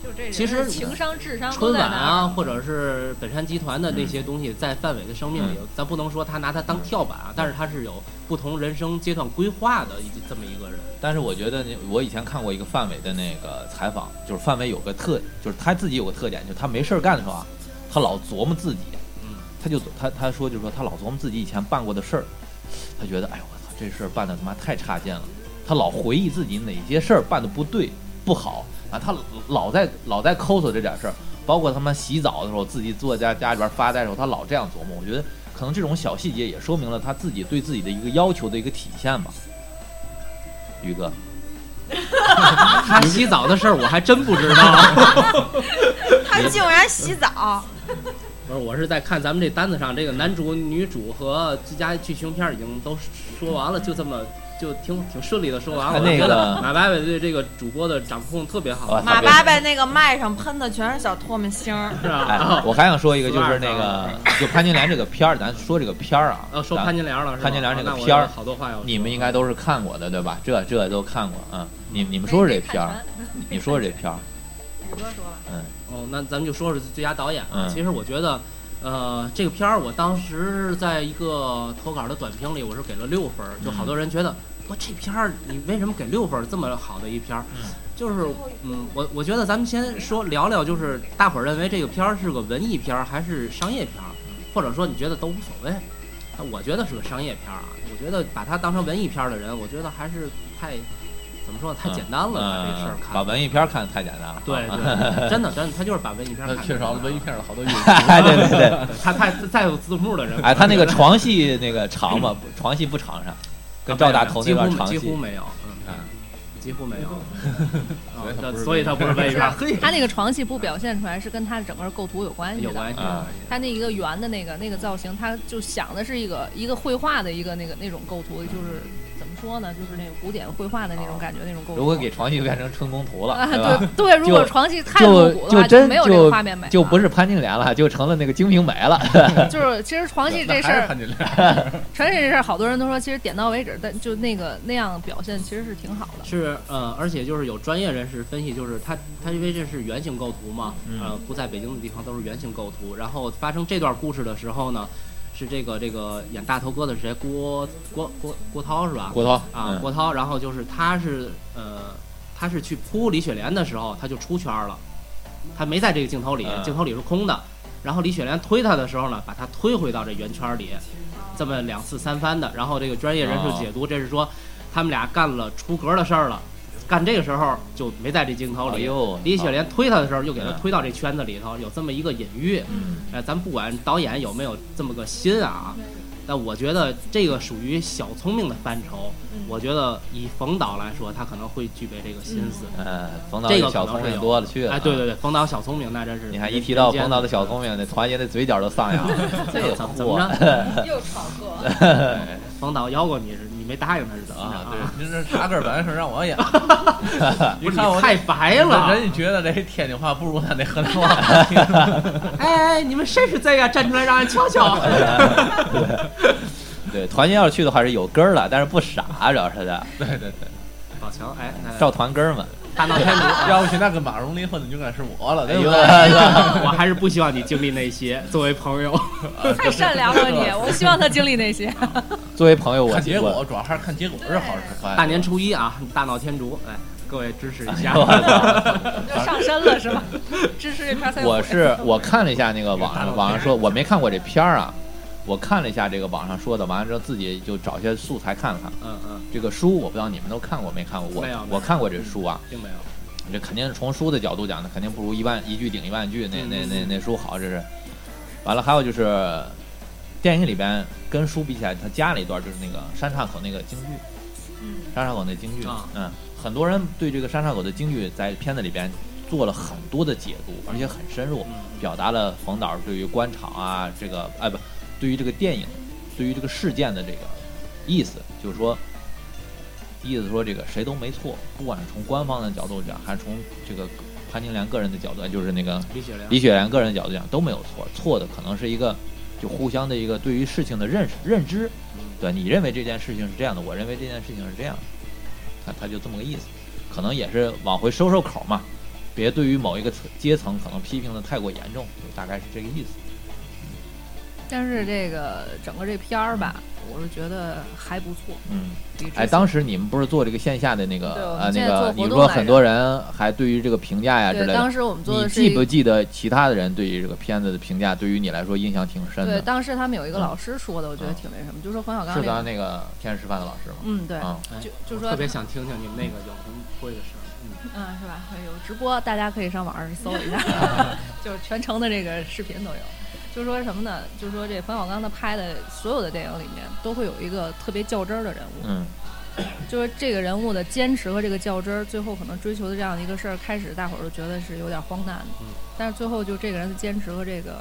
就这其实情商、智商都春晚啊或者是本山集团的那些东西，在范伟的生命里，咱不能说他拿它当跳板啊，但是他是有不同人生阶段规划的一这么一个人。但是我觉得那我以前看过一个范伟的那个采访，就是范伟有个特，就是他自己有个特点，就是他没事儿干的时候啊，他老琢磨自己，嗯，他就他他说就是说他老琢磨自己以前办过的事儿，他觉得哎呦我操这事儿办的他妈太差劲了，他老回忆自己哪些事儿办的不对不好啊，他老在老在抠搜这点事儿，包括他妈洗澡的时候自己坐在家里边发呆的时候，他老这样琢磨，我觉得可能这种小细节也说明了他自己对自己的一个要求的一个体现吧。宇哥，他洗澡的事儿我还真不知道。(laughs) 他竟然洗澡，不是，我是在看咱们这单子上，这个男主、女主和最佳剧情片儿已经都说完了，就这么就挺挺顺利的说完了。他那我觉得个马伯伯对这个主播的掌控特别好啊，马八八那个麦上喷的全是小唾沫星儿，是吧？哎，我还想说一个，就是那个就潘金莲这个片儿，咱说这个片儿啊，呃，说潘金莲了是吧？潘金莲这个片儿有好多话要说。你们应该都是看过的，对吧？这这都看过啊。你你们说说这片儿，你说说这片儿，宇哥说了，哦，那咱们就说说最佳导演啊。嗯其实我觉得，呃，这个片儿我当时在一个投稿的短评里，我是给了六分儿。就好多人觉得，我这片儿你为什么给六分儿？这么好的一片儿，嗯就是嗯，我我觉得咱们先说聊聊，就是大伙儿认为这个片儿是个文艺片儿还是商业片儿，或者说你觉得都无所谓。那我觉得是个商业片儿啊。我觉得把它当成文艺片儿的人，我觉得还是太怎么说呢？太简单了，把这事儿嗯，看。把文艺片儿看得太简单了。对 (laughs) 对，真的真的，他就是把文艺片儿缺少了文艺片。片的好多元 (laughs) 哎，对对 (laughs) 对，他太再有字幕的人，哎，他那个床戏那个长吗？床戏不长上，跟赵大头那段长戏几乎几乎。没有，嗯嗯，几乎没有。啊所以他不是所以他不是文艺片儿，他那个床戏不表现出来，是跟他的整个构图有关系的。有关系。啊他那一个圆的那个那个造型，他就想的是一个一个绘画的一个那个那种构图，就是说呢，就是那个古典绘画的那种感觉，那种构图。如果给床戏变成春宫图了，啊，对？对对，如果床戏太露骨的话，就真没有这个画面美，就不是潘金莲了，就成了那个金瓶梅了。(laughs) (laughs) 就是其实 (laughs) 床戏这事儿，那还是潘金莲，床戏这事儿，好多人都说其实点到为止，但就那个那样表现其实是挺好的。是呃，而且就是有专业人士分析，就是他他因为这是圆形构图嘛，嗯呃，不在北京的地方都是圆形构图。然后发生这段故事的时候呢，是这个这个演大头哥的是谁？郭郭郭郭涛是吧？郭涛啊，嗯郭涛，然后就是他是呃，他是去扑李雪莲的时候，他就出圈了，他没在这个镜头里，嗯镜头里是空的。然后李雪莲推他的时候呢，把他推回到这圆圈里，这么两次三番的。然后这个专业人士解读，这是说他们俩干了出格的事儿了，干这个时候就没在这镜头里。哎呦，李雪莲推他的时候，又给他嗯推到这圈子里头，有这么一个隐喻。嗯，呃，咱不管导演有没有这么个心啊，但我觉得这个属于小聪明的范畴。我觉得以冯导来说，他可能会具备这个心思。呃，冯导这个小聪明可能是有多了去了。哎，对对对，冯导小聪明那真是。你看一提到冯导的小聪明，那团爷的嘴角都上扬 (laughs) 了。这怎么怎么货，着？又炒作。(laughs) 冯导邀过你是你没答应他是怎么着啊，对，您这茶根本来是让我演，不是我太白了。人家觉得这天津话不如他那河南话。(laughs) 哎哎，你们谁是贼呀？站出来让人瞧瞧。(laughs) 对，团建要是去的话是有根儿了，但是不傻，主要是的，对对对，宝强，哎，哎照团根儿嘛。大闹天竺。要不现在跟马蓉离婚的就应该是我了，对不对？(laughs) 我还是不希望你经历那些。作为朋友，(laughs) 太善良了你，(laughs) 我希望他经历那些。作为朋友，我看结果，主要还是看结果是好是坏。大年初一啊，大闹天竺，哎，各位支持一下。我操又上身了是吧？支持这片儿我是我看了一下那个网上网上说，我没看过这片儿啊，我看了一下这个网上说的，完了之后自己就找些素材看了看。嗯嗯，这个书我不知道你们都看过没看过，我我看过这书啊，并没有。这肯定是从书的角度讲的，肯定不如一万一句顶一万句，那那那那书好，这是。完了，还有就是电影里边跟书比起来，他加了一段就是那个山岔口那个京剧，嗯，山岔口那京剧，啊。嗯，很多人对这个山岔口的京剧在片子里边做了很多的解读，而且很深入，嗯。表达了冯导对于官场啊这个哎不，对于这个电影，对于这个事件的这个意思，就是说，意思说这个谁都没错，不管是从官方的角度讲，还是从这个潘金莲个人的角度，就是那个李雪莲，李雪莲个人的角度讲都没有错，错的可能是一个就互相的一个对于事情的认识认知，嗯。对你认为这件事情是这样的，我认为这件事情是这样的，他他就这么个意思，可能也是往回收收口嘛，别对于某一个层阶层可能批评的太过严重，就大概是这个意思。但是这个整个这片儿吧，我是觉得还不错。嗯，哎，当时你们不是做这个线下的那个呃那个，你说很多人还对于这个评价呀之，类的，当时我们做你的是你记不记得其他的人对于这个片子的评价，对于你来说印象挺深的对，当时他们有一个嗯老师说的，我觉得挺那什么，就说冯小刚是那个，咱那个天使师范的老师吗？嗯，对，啊，哎就就说特别想听听你们那个有什么会的事儿。嗯，嗯，是吧？有直播，大家可以上网上搜一下，(laughs) 就是全程的这个视频都有。就说什么呢？就说这冯小刚他拍的所有的电影里面，都会有一个特别较真儿的人物，嗯就是这个人物的坚持和这个较真儿，最后可能追求的这样的一个事儿，开始大伙儿都觉得是有点荒诞的，嗯但是最后就这个人的坚持和这个，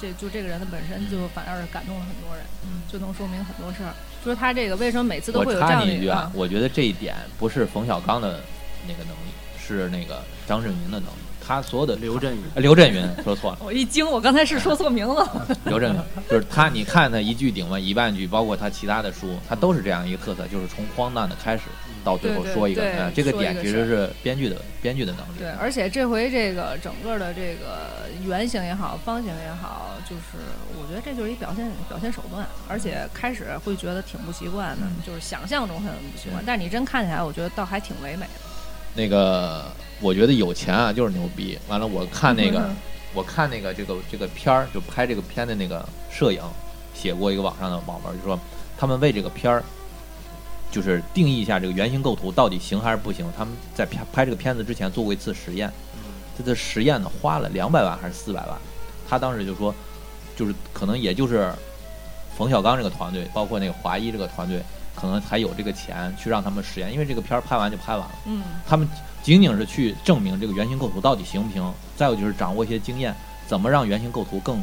这就这个人的本身就反而是感动了很多人，嗯。就能说明很多事儿。就是他这个为什么每次都会有这插你一句啊样的一句啊，我觉得这一点不是冯小刚的那个能力，是那个张震云的能力。他所有的刘震云，呃刘震云说错了，(laughs) 我一惊，我刚才是说错名字了。刘震云就是他。你看他一句顶完一万句，包括他其他的书，他都是这样一个特色，就是从荒诞的开始，到最后说一个，对呃，这个点其实是编剧的编剧的能力。对，而且这回这个整个的这个圆形也好，方形也好，就是我觉得这就是一表现表现手段，而且开始会觉得挺不习惯的，就是想象中很不习惯，但是你真看起来，我觉得倒还挺唯美的。那个我觉得有钱啊就是牛逼。完了，我看那个嗯我看那个这个这个片儿，就拍这个片的那个摄影，写过一个网上的网文，就说他们为这个片儿，就是定义一下这个原型构图到底行还是不行。他们在拍拍这个片子之前做过一次实验，这次实验呢花了两百万还是四百万，他当时就说，就是可能也就是冯小刚这个团队，包括那个华谊这个团队，可能才有这个钱去让他们实验，因为这个片儿拍完就拍完了。嗯，他们仅仅是去证明这个原型构图到底行不行，再有就是掌握一些经验，怎么让原型构图更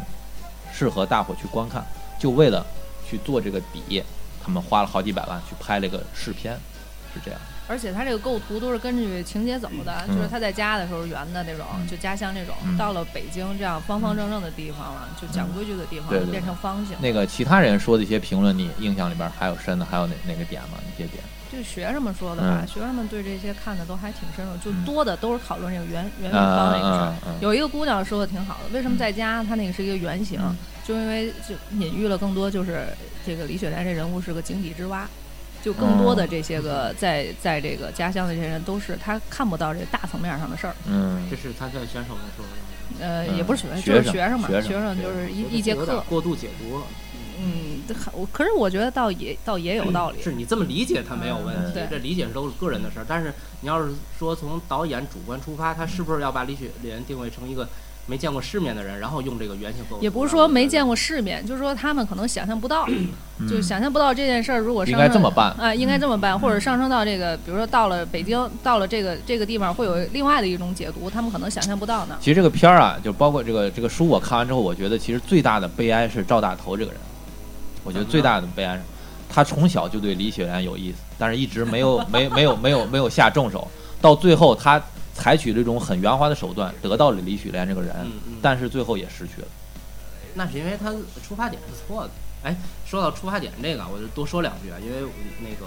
适合大伙去观看，就为了去做这个底，他们花了好几百万去拍了一个试片，是这样。而且他这个构图都是根据情节走的，嗯就是他在家的时候圆的那种，嗯就家乡那种，嗯到了北京这样方方正正的地方了，就讲规矩的地方变成方形。那个其他人说的一些评论，你印象里边还有深的，还有哪哪个点吗？哪些点？就学生们说的吧，嗯学生们对这些看的都还挺深入，就嗯多的都是讨论这个圆圆方那个事儿。嗯嗯有一个姑娘说的挺好的，为什么在家她那个是一个圆形？嗯就因为就隐喻了更多，就是这个李雪莲这人物是个井底之蛙，就更多的这些个在在这个家乡的这些人，都是他看不到这大层面上的事儿。嗯这是参赛选手们说的。呃，嗯也不是学生，就是学生嘛，学生就是一一节课。过度解读了。嗯，还我可是我觉得倒也倒也有道理。是你这么理解他没有问题嗯，这理解是都是个人的事儿。但是你要是说从导演主观出发，他是不是要把李雪莲定位成一个没见过世面的人，然后用这个原型构图？也不是说没见过世面，就是说他们可能想象不到，嗯就想象不到这件事儿如果应上升该这么办啊、应该这么办，嗯或者上升到这个，比如说到了北京，到了这个这个地方，会有另外的一种解读，他们可能想象不到呢。其实这个片儿啊，就包括这个这个书，我看完之后，我觉得其实最大的悲哀是赵大头这个人。我觉得最大的悲哀是，他从小就对李雪莲有意思，但是一直没有没没有没有没有下重手，到最后他采取这种很圆滑的手段，得到了李雪莲这个人，嗯嗯，但是最后也失去了。那是因为他出发点是错的。哎，说到出发点这个，我就多说两句啊，因为那个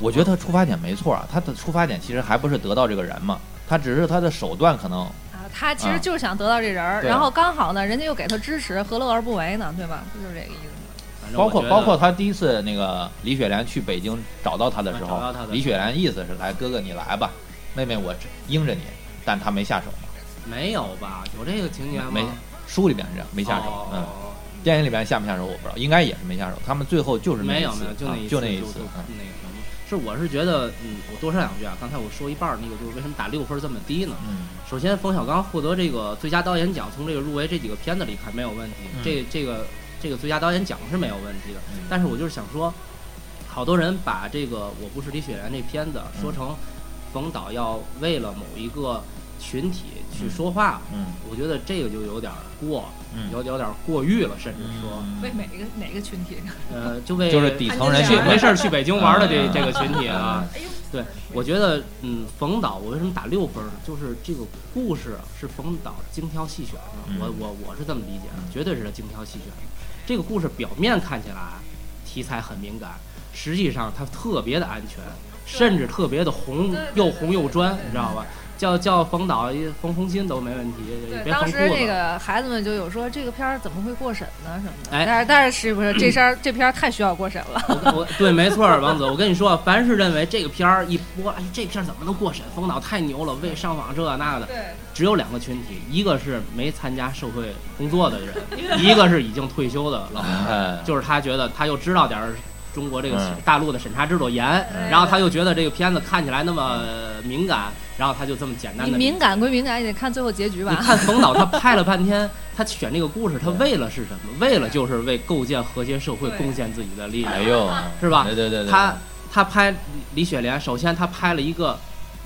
我觉得他出发点没错啊，他的出发点其实还不是得到这个人嘛，他只是他的手段可能啊，他其实啊就是想得到这人儿，对啊然后刚好呢，人家又给他支持，何乐而不为呢？对吧？不就是这个意思吗？包括包括他第一次那个李雪莲去北京找到他的时候李雪莲意思是来哥哥你来吧，妹妹我应着你，但他没下手嘛，没有吧？有这个情节吗？没书里边是这样没下手，嗯，电影里边下没下手我不知道，应该也是没下手，他们最后就是没有没有，就那啊一次，就那一次就，嗯那个什么。是，我是觉得，嗯，我多说两句啊。刚才我说一半儿，那个就是为什么打六分这么低呢？嗯首先，冯小刚获得这个最佳导演奖，从这个入围这几个片子里看没有问题，嗯这这个这个最佳导演奖是没有问题的。嗯但是我就是想说，好多人把这个《我不是李雪莲》这片子说成冯导要为了某一个群体去说话，嗯我觉得这个就有点过，嗯，有有点过誉了，甚至说，嗯为哪个哪个群体？呃，就为就是底层人去没事儿去北京玩的这嗯这个群体啊。哎呦，(laughs) 对，我觉得，嗯，冯导，我为什么打六分呢？就是这个故事是冯导精挑细选的，嗯我我我是这么理解的，绝对是他精挑细选的。这个故事表面看起来题材很敏感，实际上它特别的安全，甚至特别的红，又红又专，你知道吧？叫叫冯导一缝缝心都没问题，别当时那。个孩子们就有说这个片儿怎么会过审呢什么的，哎但是但是是不是这片儿这片儿太需要过审了？我我对，没错儿，王子，我跟你说，凡是认为这个片儿一播，哎，这片儿怎么能过审？冯导太牛了，为上网这那的，对，只有两个群体，一个是没参加社会工作的人，(laughs) 一个是已经退休的老人。哎，就是他觉得他又知道点儿中国这个嗯大陆的审查制度严，嗯然后他又觉得这个片子看起来那么敏感，然后他就这么简单的。你敏感归敏感，也得看最后结局吧你吧。看冯导他拍了半天，他选这个故事，他为了是什么？为了就是为构建和谐社会贡献自己的力量。哎呦，是吧对对对对，他他拍李雪莲，首先他拍了一个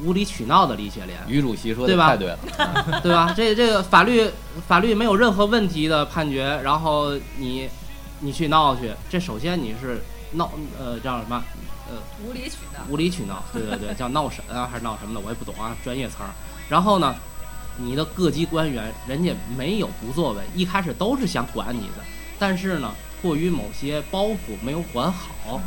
无理取闹的李雪莲，于主席说的对吧太对了，嗯对吧？这这个法律法律没有任何问题的判决，然后你你去闹去，这首先你是闹呃叫什么呃无理取闹。无理取闹，对对对，叫闹神啊还是闹什么的，我也不懂啊，专业词儿。然后呢，你的各级官员人家没有不作为，一开始都是想管你的，但是呢，迫于某些包袱没有管好，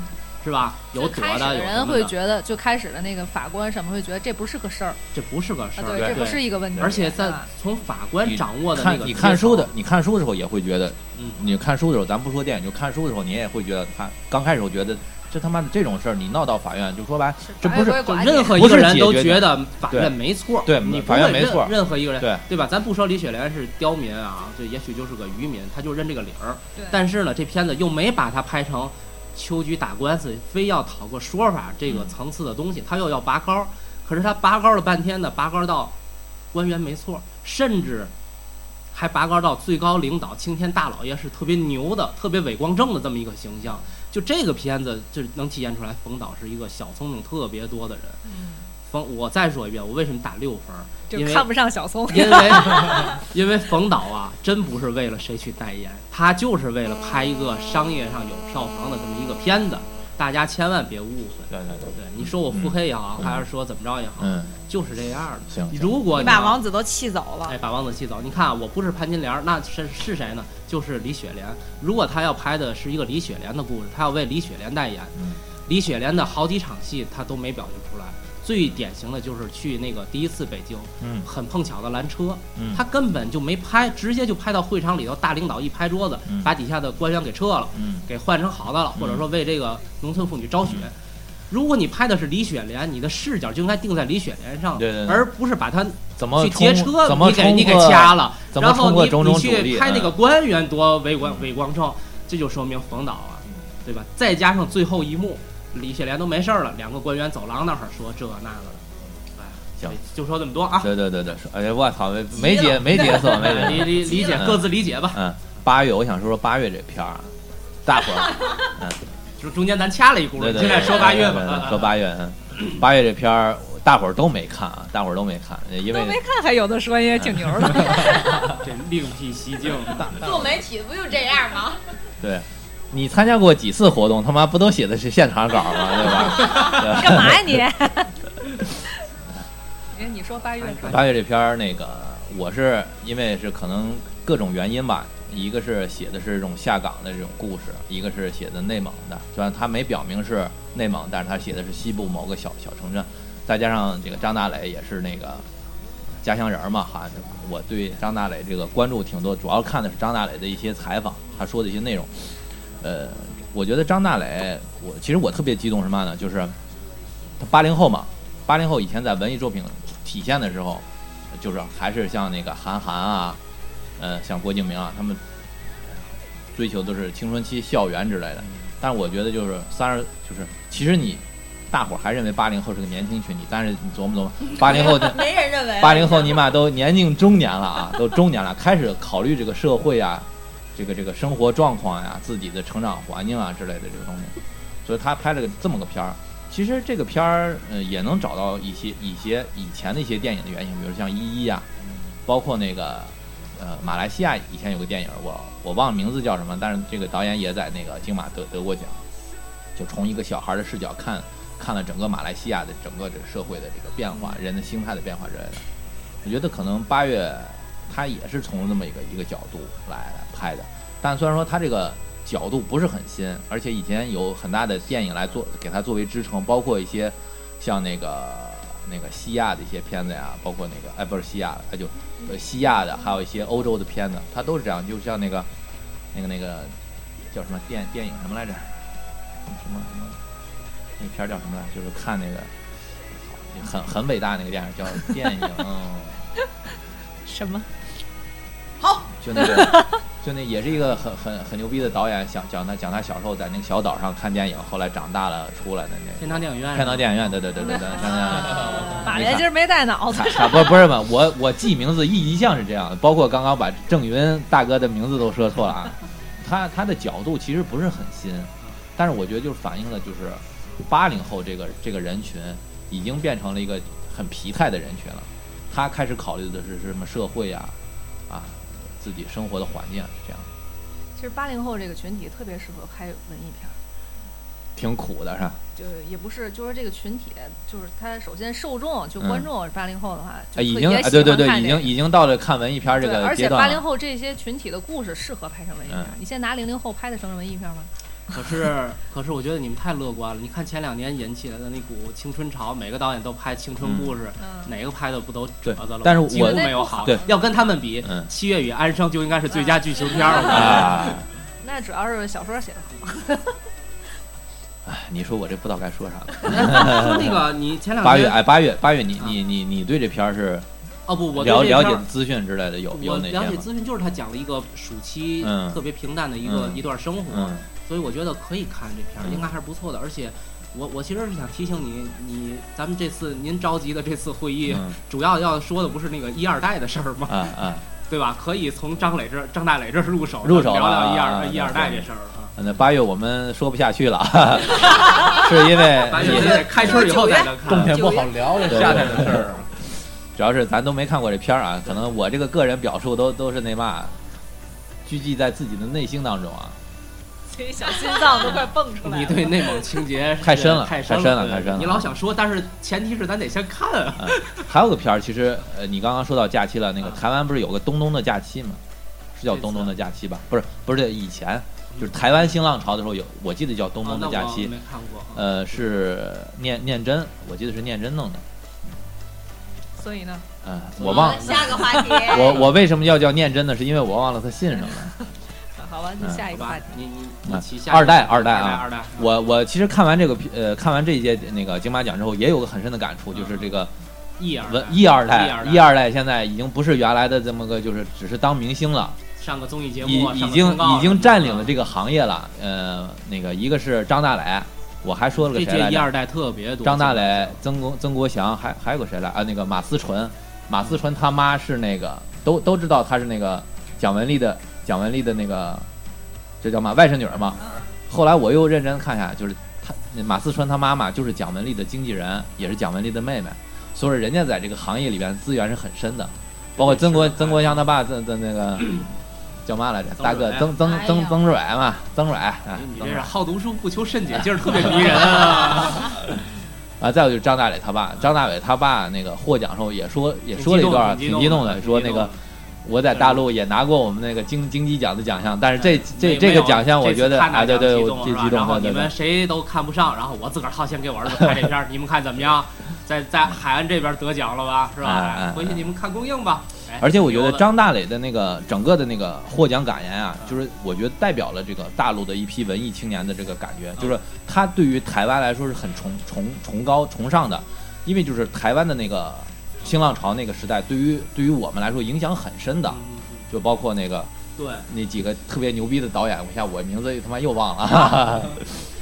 是吧？有躲的，最开始的有人会觉得，就开始的那个法官什么会觉得这不是个事儿这不是个事啊，儿，对，这不是一个问题，而且在从法官掌握的那看你个阶看书的，，你看书的时候也会觉得，嗯，你看书的时候，咱不说电影，就看书的时候，你也会觉得他刚开始我觉得这他妈的这种事儿，你闹到法院，就说白，这不是任何一个人都觉得法院没错，对你不法院会没错任何一个人对对吧？咱不说李雪莲是刁民啊，这也许就是个愚民，他就认这个理儿。但是呢，这片子又没把它拍成秋菊打官司，非要讨个说法这个层次的东西，他又要拔高。可是他拔高了半天呢，拔高到官员没错，甚至还拔高到最高领导青天大老爷是特别牛的、特别伟光正的这么一个形象。就这个片子，就能体现出来冯导是一个小聪明特别多的人。冯，我再说一遍，我为什么打六分？因为就看不上小松。因为 (laughs) 因为冯导啊，真不是为了谁去代言，他就是为了拍一个商业上有票房的这么一个片子。大家千万别误会。对对对，对，你说我腹黑也好，嗯还是说怎么着也好，嗯，就是这样的。行，行如果你把王子都气走了哎，，把王子气走。你看啊，我不是潘金莲，那是是谁呢？就是李雪莲。如果他要拍的是一个李雪莲的故事，他要为李雪莲代言，嗯李雪莲的好几场戏他都没表现出来。最典型的就是去那个第一次北京，嗯。很碰巧的拦车，嗯，他根本就没拍，直接就拍到会场里头，大领导一拍桌子，嗯。把底下的官员给撤了，嗯。给换成好的了，或者说为这个农村妇女招血。如果你拍的是李雪莲，你的视角就应该定在李雪莲上，对对对。而不是把她怎么去劫车，怎么你给你给掐了，怎么然后你你？去拍那个嗯。官员多伟光伟光正，这就说明冯导啊，对吧？再加上最后一幕，李雪莲都没事儿了，两个官员走廊那儿说这那个的，哎，行，就说这么多啊，对对对对，说哎呀，我操，没没解没解锁，没 (laughs) 解理。理理解嗯各自理解吧。嗯，八月，我想说说八月这片儿啊，大伙儿，(laughs) 嗯，就是中间咱掐了一轱辘，对对，现在说八月吧说八月，嗯，八月这片儿大伙儿都没看啊，大伙儿都没看，因为都没看，还有的说也挺牛的。(laughs) 这另辟蹊径，做媒体不就这样吗？对。你参加过几次活动？他妈不都写的是现场稿吗？(laughs) (laughs) 对吧？干嘛呀你？(laughs) 哎，你说八月说八月这篇儿，那个我是因为是可能各种原因吧，一个是写的是这种下岗的这种故事，一个是写的内蒙的，虽然他没表明是内蒙，但是他写的是西部某个小小城镇，再加上这个张大磊也是那个家乡人嘛，哈，我对张大磊这个关注挺多，主要看的是张大磊的一些采访，他说的一些内容，呃，我觉得张大磊，我其实我特别激动什么呢，就是他八零后嘛，八零后以前在文艺作品体现的时候，就是还是像那个韩寒啊，呃，像郭敬明啊，他们追求都是青春期校园之类的。但是我觉得就是三十，就是其实你大伙儿还认为八零后是个年轻群体，但是你琢磨琢磨，(laughs) 八零后没人认为。八零后尼玛都年近中年了啊，都中年了，开始考虑这个社会啊，这个这个生活状况呀、自己的成长环境啊之类的这个东西，所以他拍了个这么个片儿。其实这个片儿，呃，也能找到一些一些以前的一些电影的原型，比如像《一一》啊，包括那个呃马来西亚以前有个电影，我我忘了名字叫什么，但是这个导演也在那个金马得得过奖，就从一个小孩的视角看看了整个马来西亚的整个这个社会的这个变化，人的心态的变化之类的。我觉得可能八月他也是从这么一个一个角度来拍的，但虽然说他这个角度不是很新，而且以前有很大的电影来做给他作为支撑，包括一些像那个那个西亚的一些片子呀，包括那个哎不是西亚的，哎就西亚的，还有一些欧洲的片子，他都是这样，就像那个那个那个叫什么电电影什么来着？什么什么那片儿叫什么来？就是看那个很很伟大那个电影叫电影。什么？好就那个，(laughs) 就那也是一个很很很牛逼的导演，想讲他讲他小时候在那个小岛上看电影，后来长大了出来的那个天堂电影院，天堂电影院，对对对对对，天堂电影院。马爷今儿没带脑子看，看不不是吧？我我记名字一一向是这样的，包括刚刚把郑云大哥的名字都说错了啊。(laughs) 他他的角度其实不是很新，但是我觉得就是反映了就是八零后这个这个人群已经变成了一个很疲态的人群了，他开始考虑的是什么社会呀、啊，自己生活的环境啊这样，其实八零后这个群体特别适合拍文艺片儿，挺苦的是吧？就是也不是，就是这个群体，就是他首先受众就嗯观众八零后的话，就哎，已经对对对，已经已经到了看文艺片儿这，个而且阶段了。八零后这些群体的故事适合拍成文艺片你现在拿零零后拍的成文艺片儿吗？可是，(laughs) 可是我觉得你们太乐观了。你看前两年引起来的那股青春潮，每个导演都拍青春故事，嗯，哪个拍的不都对褶子了？但是几乎我没有好。对要跟他们比，嗯七月与安生》就应该是最佳剧情片儿了。啊，(laughs) 那主要是小说写的好。哎，你说我这不知道该说啥了。说那个，你前两八月哎，八月八月，你你你你对这片儿是哦不，我对了解资讯之类的有我有哪些？了解资讯，就是他讲了一个暑期嗯特别平淡的一个、嗯一段生活，嗯所以我觉得可以看这片儿，嗯应该还是不错的。而且我我其实是想提醒你，你咱们这次您召集的这次会议，嗯主要要说的不是那个一二代的事儿吗？啊啊，对吧？可以从张磊这张大磊这儿入手，入手聊聊一啊啊二一二代这事儿啊。那八月我们说不下去了，(laughs) 是因为八月得开春以后再能看。冬天不好聊夏天的事儿。主要是咱都没看过这片儿啊，可能我这个个人表述都都是那嘛，拘记在自己的内心当中啊。所以小心脏都快蹦出来了。你对内蒙情节 (laughs) 太深了太太深了对太深了你老想说，但是前提是咱得先看啊。还有个片儿，其实呃，你刚刚说到假期了，那个啊台湾不是有个东东的假期吗？是叫东东的假期吧？不是，不是以前就是台湾新浪潮的时候有，我记得叫东东的假期。没看过。呃，是念念真，我记得是念真弄的。所以呢，嗯、我忘下个话题。(laughs) 我我为什么要叫念真呢？是因为我忘了他姓什么了。(laughs) 好吧，那下一个话题。，你你你啊旗下二代二代二代啊二代，我我其实看完这个片呃看完这一届那个金马奖之后，也有个很深的感触，就是这个一二文代 E 二，E 代二 E 二代现在已经不是原来的这么个就是只是当明星了，上个综艺节目，已已经已经占领了嗯这个行业了。呃，那个一个是张大磊，我还说了个谁来 E 着？二代特别多，张大磊、曾国曾国祥，还还有个谁来啊？那个马思纯，马思纯他妈是那个都都知道她是那个蒋雯丽的蒋雯丽的那个这叫嘛外甥女儿嘛。后来我又认真看一下，就是他马思纯他妈妈就是蒋雯丽的经纪人，也是蒋雯丽的妹妹，所以人家在这个行业里边资源是很深的，包括曾国曾国祥他爸在在那个 (clears throat) 叫嘛来着？大哥曾曾曾曾蕊嘛，曾蕊，哎你这是好读书不求甚解，劲儿特别迷人啊！(laughs) 啊，再有就是张大磊他爸，张大伟他爸那个获奖时候也说也说了一段挺挺激动的，说那个我在大陆也拿过我们那个金金鸡奖的奖项，但是这这这个奖项我觉得啊，对奖对，激动我最激动然后你们谁都看不上，然后我自个儿掏钱给我儿子拍这片儿，你们看怎么样？在在海岸这边得奖了吧，是吧？回去你们看公映吧。哎而且我觉得张大磊的那个整个的那个获奖感言啊，就是我觉得代表了这个大陆的一批文艺青年的这个感觉，就是他对于台湾来说是很崇崇崇高崇尚的，因为就是台湾的那个新浪潮那个时代，对于对于我们来说影响很深的，嗯就包括那个对，那几个特别牛逼的导演，我一下我名字他妈又忘了。(laughs)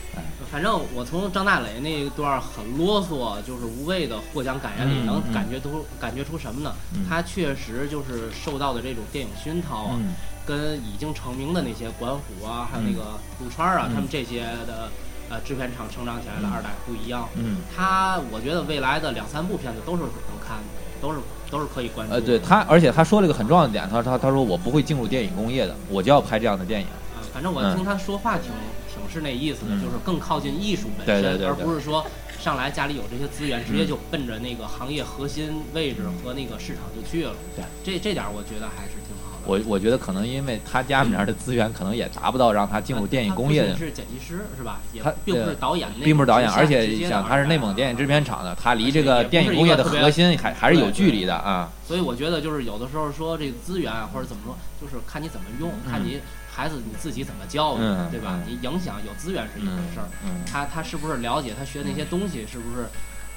反正我从张大磊那段儿很啰嗦，就是无谓的获奖感言里，嗯能嗯感觉出感觉出什么呢？嗯他确实就是受到的这种电影熏陶啊，嗯跟已经成名的那些管虎啊，还有那个陆川啊，嗯他们这些的呃制片厂成长起来的二代不一样。嗯，他我觉得未来的两三部片子都是能看的，都是都是可以关注的。呃，对他，而且他说了一个很重要的点，他他他说我不会进入电影工业的，我就要拍这样的电影。啊，反正我听他说话挺、挺是那意思的，嗯。就是更靠近艺术本身，而不是说上来家里有这些资源，直接就奔着那个行业核心位置和那个市场就去了。对，这这点儿我觉得还是挺好的。我我觉得可能因为他家里面的资源可能也达不到让他进入电影工业的是剪辑师是吧？也他并不是导演那并不是导演，而且想他是内蒙电影制片厂的，他离这个电影工业的核心还还是有距离的啊。所以我觉得就是有的时候说这个资源啊或者怎么说，就是看你怎么用，看你孩子你自己怎么教育，嗯对吧？嗯。你影响有资源是一回嗯事儿，嗯他他是不是了解他学那些东西是不是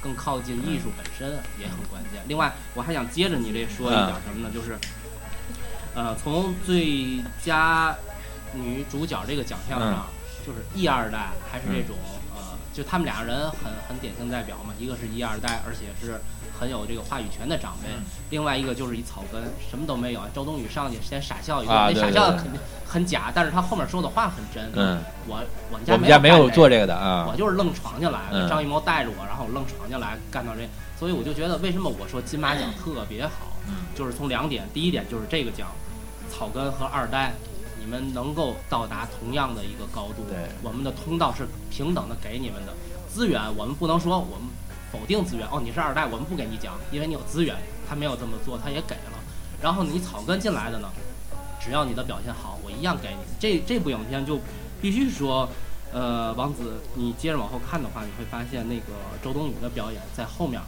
更靠近艺术本身也很关键。另外，我还想接着你这说一点什么呢？就是，呃，从最佳女主角这个奖项上，就是一二代还是这种、呃，就他们俩人很很典型代表嘛，一个是一二代，而且是很有这个话语权的长辈，嗯另外一个就是一草根，什么都没有。周冬雨上去先傻笑一顿，那傻笑肯定很假，但是他后面说的话很真。嗯，我我们我们家没有做这个的啊我。就是愣闯进来的，嗯张艺谋带着我，然后我愣闯进来干到这，所以我就觉得为什么我说金马奖特别好，嗯就是从两点，第一点就是这个奖，草根和二代，你们能够到达同样的一个高度，对我们的通道是平等的给你们的资源，我们不能说我们否定资源，哦，你是二代，我们不给你奖，因为你有资源，他没有这么做，他也给了，然后你草根进来的呢，只要你的表现好，我一样给你。这这部影片就必须说，呃，王子，你接着往后看的话，你会发现那个周冬雨的表演在后面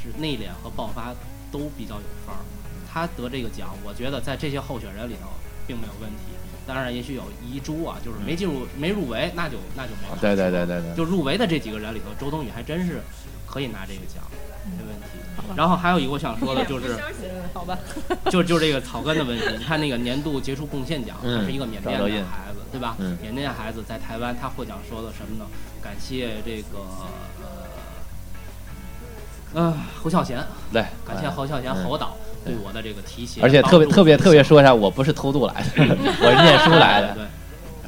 是内敛和爆发都比较有范儿。她得这个奖，我觉得在这些候选人里头并没有问题。当然，也许有遗珠啊，就是没进入、没入围，那就那就没有。对对对对对，就入围的这几个人里头，周冬雨还真是可以拿这个奖，没问题。然后还有一个我想说的就是，(laughs) 嗯，好吧，(laughs) 就就这个草根的问题。你看那个年度杰出贡献奖，是一个缅甸的孩子，对吧？嗯缅甸孩子在台湾，他获奖说的什么呢？感谢这个呃呃侯孝贤，对，感谢侯孝贤嗯侯导对我的这个提携，而且特别特别特别说一下，我不是偷渡来的，我是念书来的。对。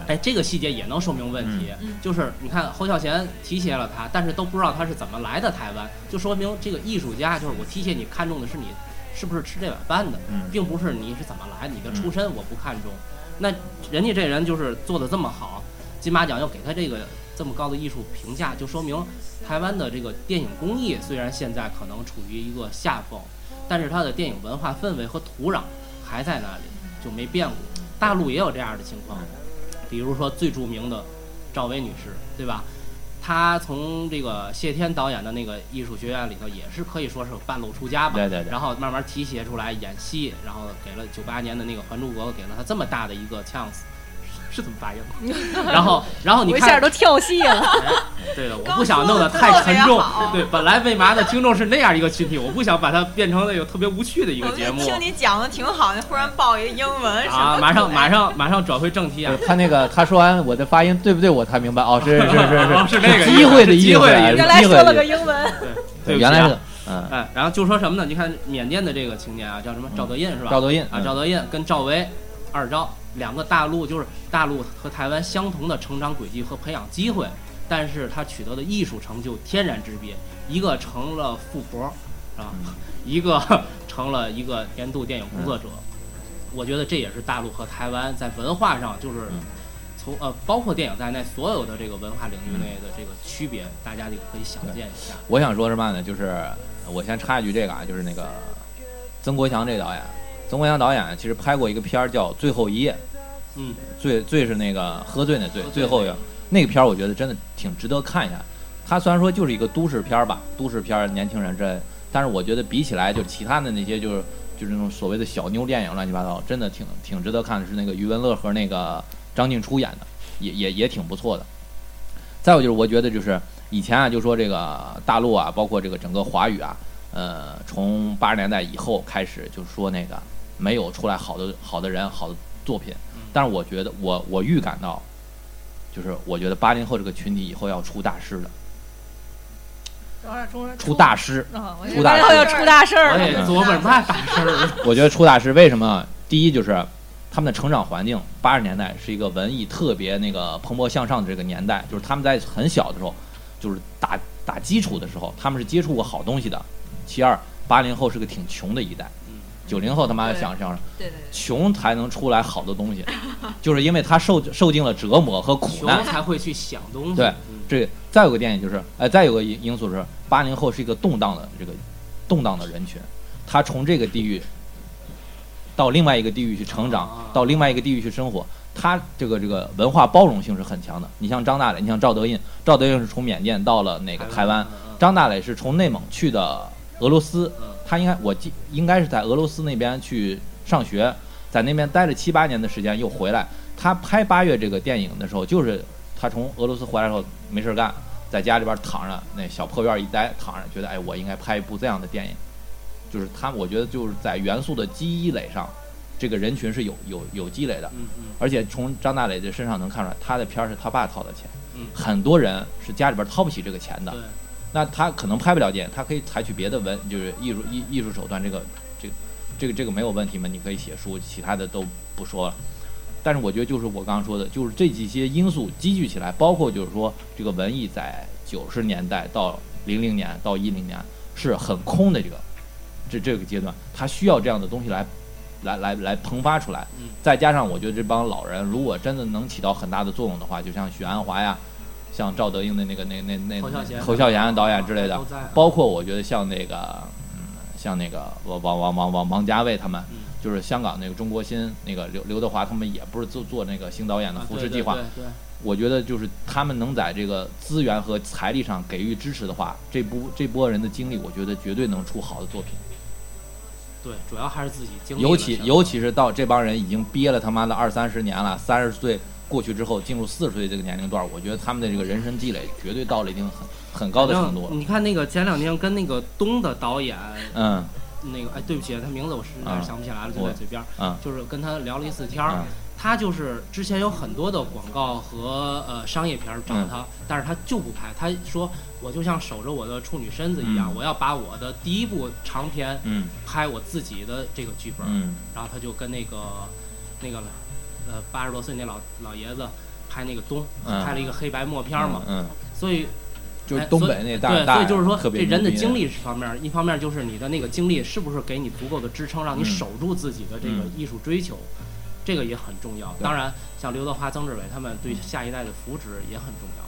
哎，这个细节也能说明问题，就是你看侯孝贤提携了他，但是都不知道他是怎么来的台湾，就说明这个艺术家就是我提携你，看中的是你是不是吃这碗饭的，并不是你是怎么来，你的出身我不看重。那人家这人就是做的这么好，金马奖又给他这个这么高的艺术评价，就说明台湾的这个电影工艺虽然现在可能处于一个下风，但是它的电影文化氛围和土壤还在那里，就没变过。大陆也有这样的情况，比如说最著名的赵薇女士，对吧？她从这个谢天导演的那个艺术学院里头，也是可以说是半路出家吧。对对对然后慢慢提携出来演戏，然后给了九八年的那个《还珠格格》，给了她这么大的一个 chance，是这么发音吗？(laughs) 然后，然后你看，我一下都跳戏了。对的，我不想弄得太沉重。对，本来为嘛的听众是那样一个群体，我不想把它变成那个特别无趣的一个节目听你讲的挺好，的忽然报一个英文啊！马上马上马上转回正题啊！他那个他说完我的发音对不对，我才明白哦，是是是 (laughs) 哦是是那个机会的意思，机会的意思哎原来说了个英文，对原来是嗯，哎，然后就说什么呢？你看缅甸的这个青年啊，叫什么？赵德胤是吧？赵德胤啊，赵德胤跟赵薇二赵两个大陆就是大陆和台湾相同的成长轨迹和培养机会，但是他取得的艺术成就天壤之别，一个成了富婆啊，嗯 (laughs) 一个 (laughs) 成了一个年度电影工作者。我觉得这也是大陆和台湾在文化上就是嗯从呃包括电影在内所有的这个文化领域内的这个区别，大家就可以想见一下。我想说什么呢？就是我先插一句这个啊，就是那个曾国强这个导演，曾国祥导演其实拍过一个片儿叫《最后一夜》，嗯，醉醉是那个喝醉那醉最后一那个片儿，我觉得真的挺值得看一下。他虽然说就是一个都市片儿吧，都市片儿年轻人之类，但是我觉得比起来，就其他的那些就是就是那种所谓的小妞电影乱七八糟，真的挺挺值得看的。是那个余文乐和那个张静初演的，也也也挺不错的。再有就是我觉得就是以前啊，就说这个大陆啊，包括这个整个华语啊，呃，从八十年代以后开始，就说那个没有出来好的好的人、好的作品。但是我觉得，我我预感到，就是我觉得八零后这个群体以后要出大师的，出大师。啊！我出大事以为要出大事儿了。我也琢磨嘛大事儿。(laughs) 我觉得出大师为什么？第一就是他们的成长环境，八十年代是一个文艺特别那个蓬勃向上的这个年代，就是他们在很小的时候，就是打打基础的时候，他们是接触过好东西的。其二，八零后是个挺穷的一代，九零后他妈的想想对对对，穷才能出来好的东西，(laughs) 就是因为他受受尽了折磨和苦难。穷。才会去想东西。对嗯。这再有个电影就是，哎，再有个因因素是，八零后是一个动荡的这个动荡的人群，他从这个地域到另外一个地域去成长啊，到另外一个地域去生活，他这个这个文化包容性是很强的。你像张大磊，你像赵德胤，赵德胤是从缅甸到了那个台湾，，嗯。张大磊是从内蒙去的俄罗斯，嗯他应该我记应该是在俄罗斯那边去上学，在那边待了七八年的时间，又回来。他拍《八月》这个电影的时候，就是他从俄罗斯回来之后没事儿干，在家里边躺着，那小破院儿一待，躺着，觉得哎，我应该拍一部这样的电影。就是他，我觉得就是在元素的积累上，这个人群是有有有积累的，嗯嗯而且从张大磊的身上能看出来，他的片儿是他爸掏的钱，嗯很多人是家里边掏不起这个钱的。对，那他可能拍不了电影，他可以采取别的文，就是艺术艺艺术手段，这个这个这个这个没有问题嘛？你可以写书，其他的都不说了。但是我觉得就是我刚刚说的，就是这几些因素积聚起来，包括就是说这个文艺在九十年代到零零年到一零年是很空的这个这这个阶段，它需要这样的东西来来来来蓬发出来嗯。再加上我觉得这帮老人如果真的能起到很大的作用的话，就像许鞍华呀，像赵德胤的那个那那那侯孝贤导演之类的包括我觉得像那个，嗯，像那个王王王王王王家卫他们，嗯就是香港那个中国新那个刘刘德华他们也不是做做那个新导演的啊扶持计划。对对对我觉得就是他们能在这个资源和财力上给予支持的话，这部这波人的精力，我觉得绝对能出好的作品。对，主要还是自己经历尤其尤其是到这帮人已经憋了他妈的二三十年了，三十岁过去之后，进入四十岁这个年龄段，我觉得他们的这个人生积累绝对到了一定很很高的程度。你看那个前两天跟那个东的导演，嗯那个哎，对不起，他名字我实在啊是想不起来了，就在嘴边儿。嗯就是跟他聊了一次天儿，嗯他就是之前有很多的广告和呃商业片儿找嗯他，但是他就不拍。他说我就像守着我的处女身子一样，嗯我要把我的第一部长片嗯拍我自己的这个剧本儿。嗯然后他就跟那个那个呃八十多岁那老老爷子拍那个东，嗯拍了一个黑白默片儿嘛。嗯，所以就是东北那大对，大所以就是说，这人的牛逼精力是方面儿，一方面就是你的那个精力是不是给你足够的支撑，让你嗯守住自己的这个嗯艺术追求，这个也很重要。对当然，像刘德华、曾志伟他们对下一代的扶持也很重要。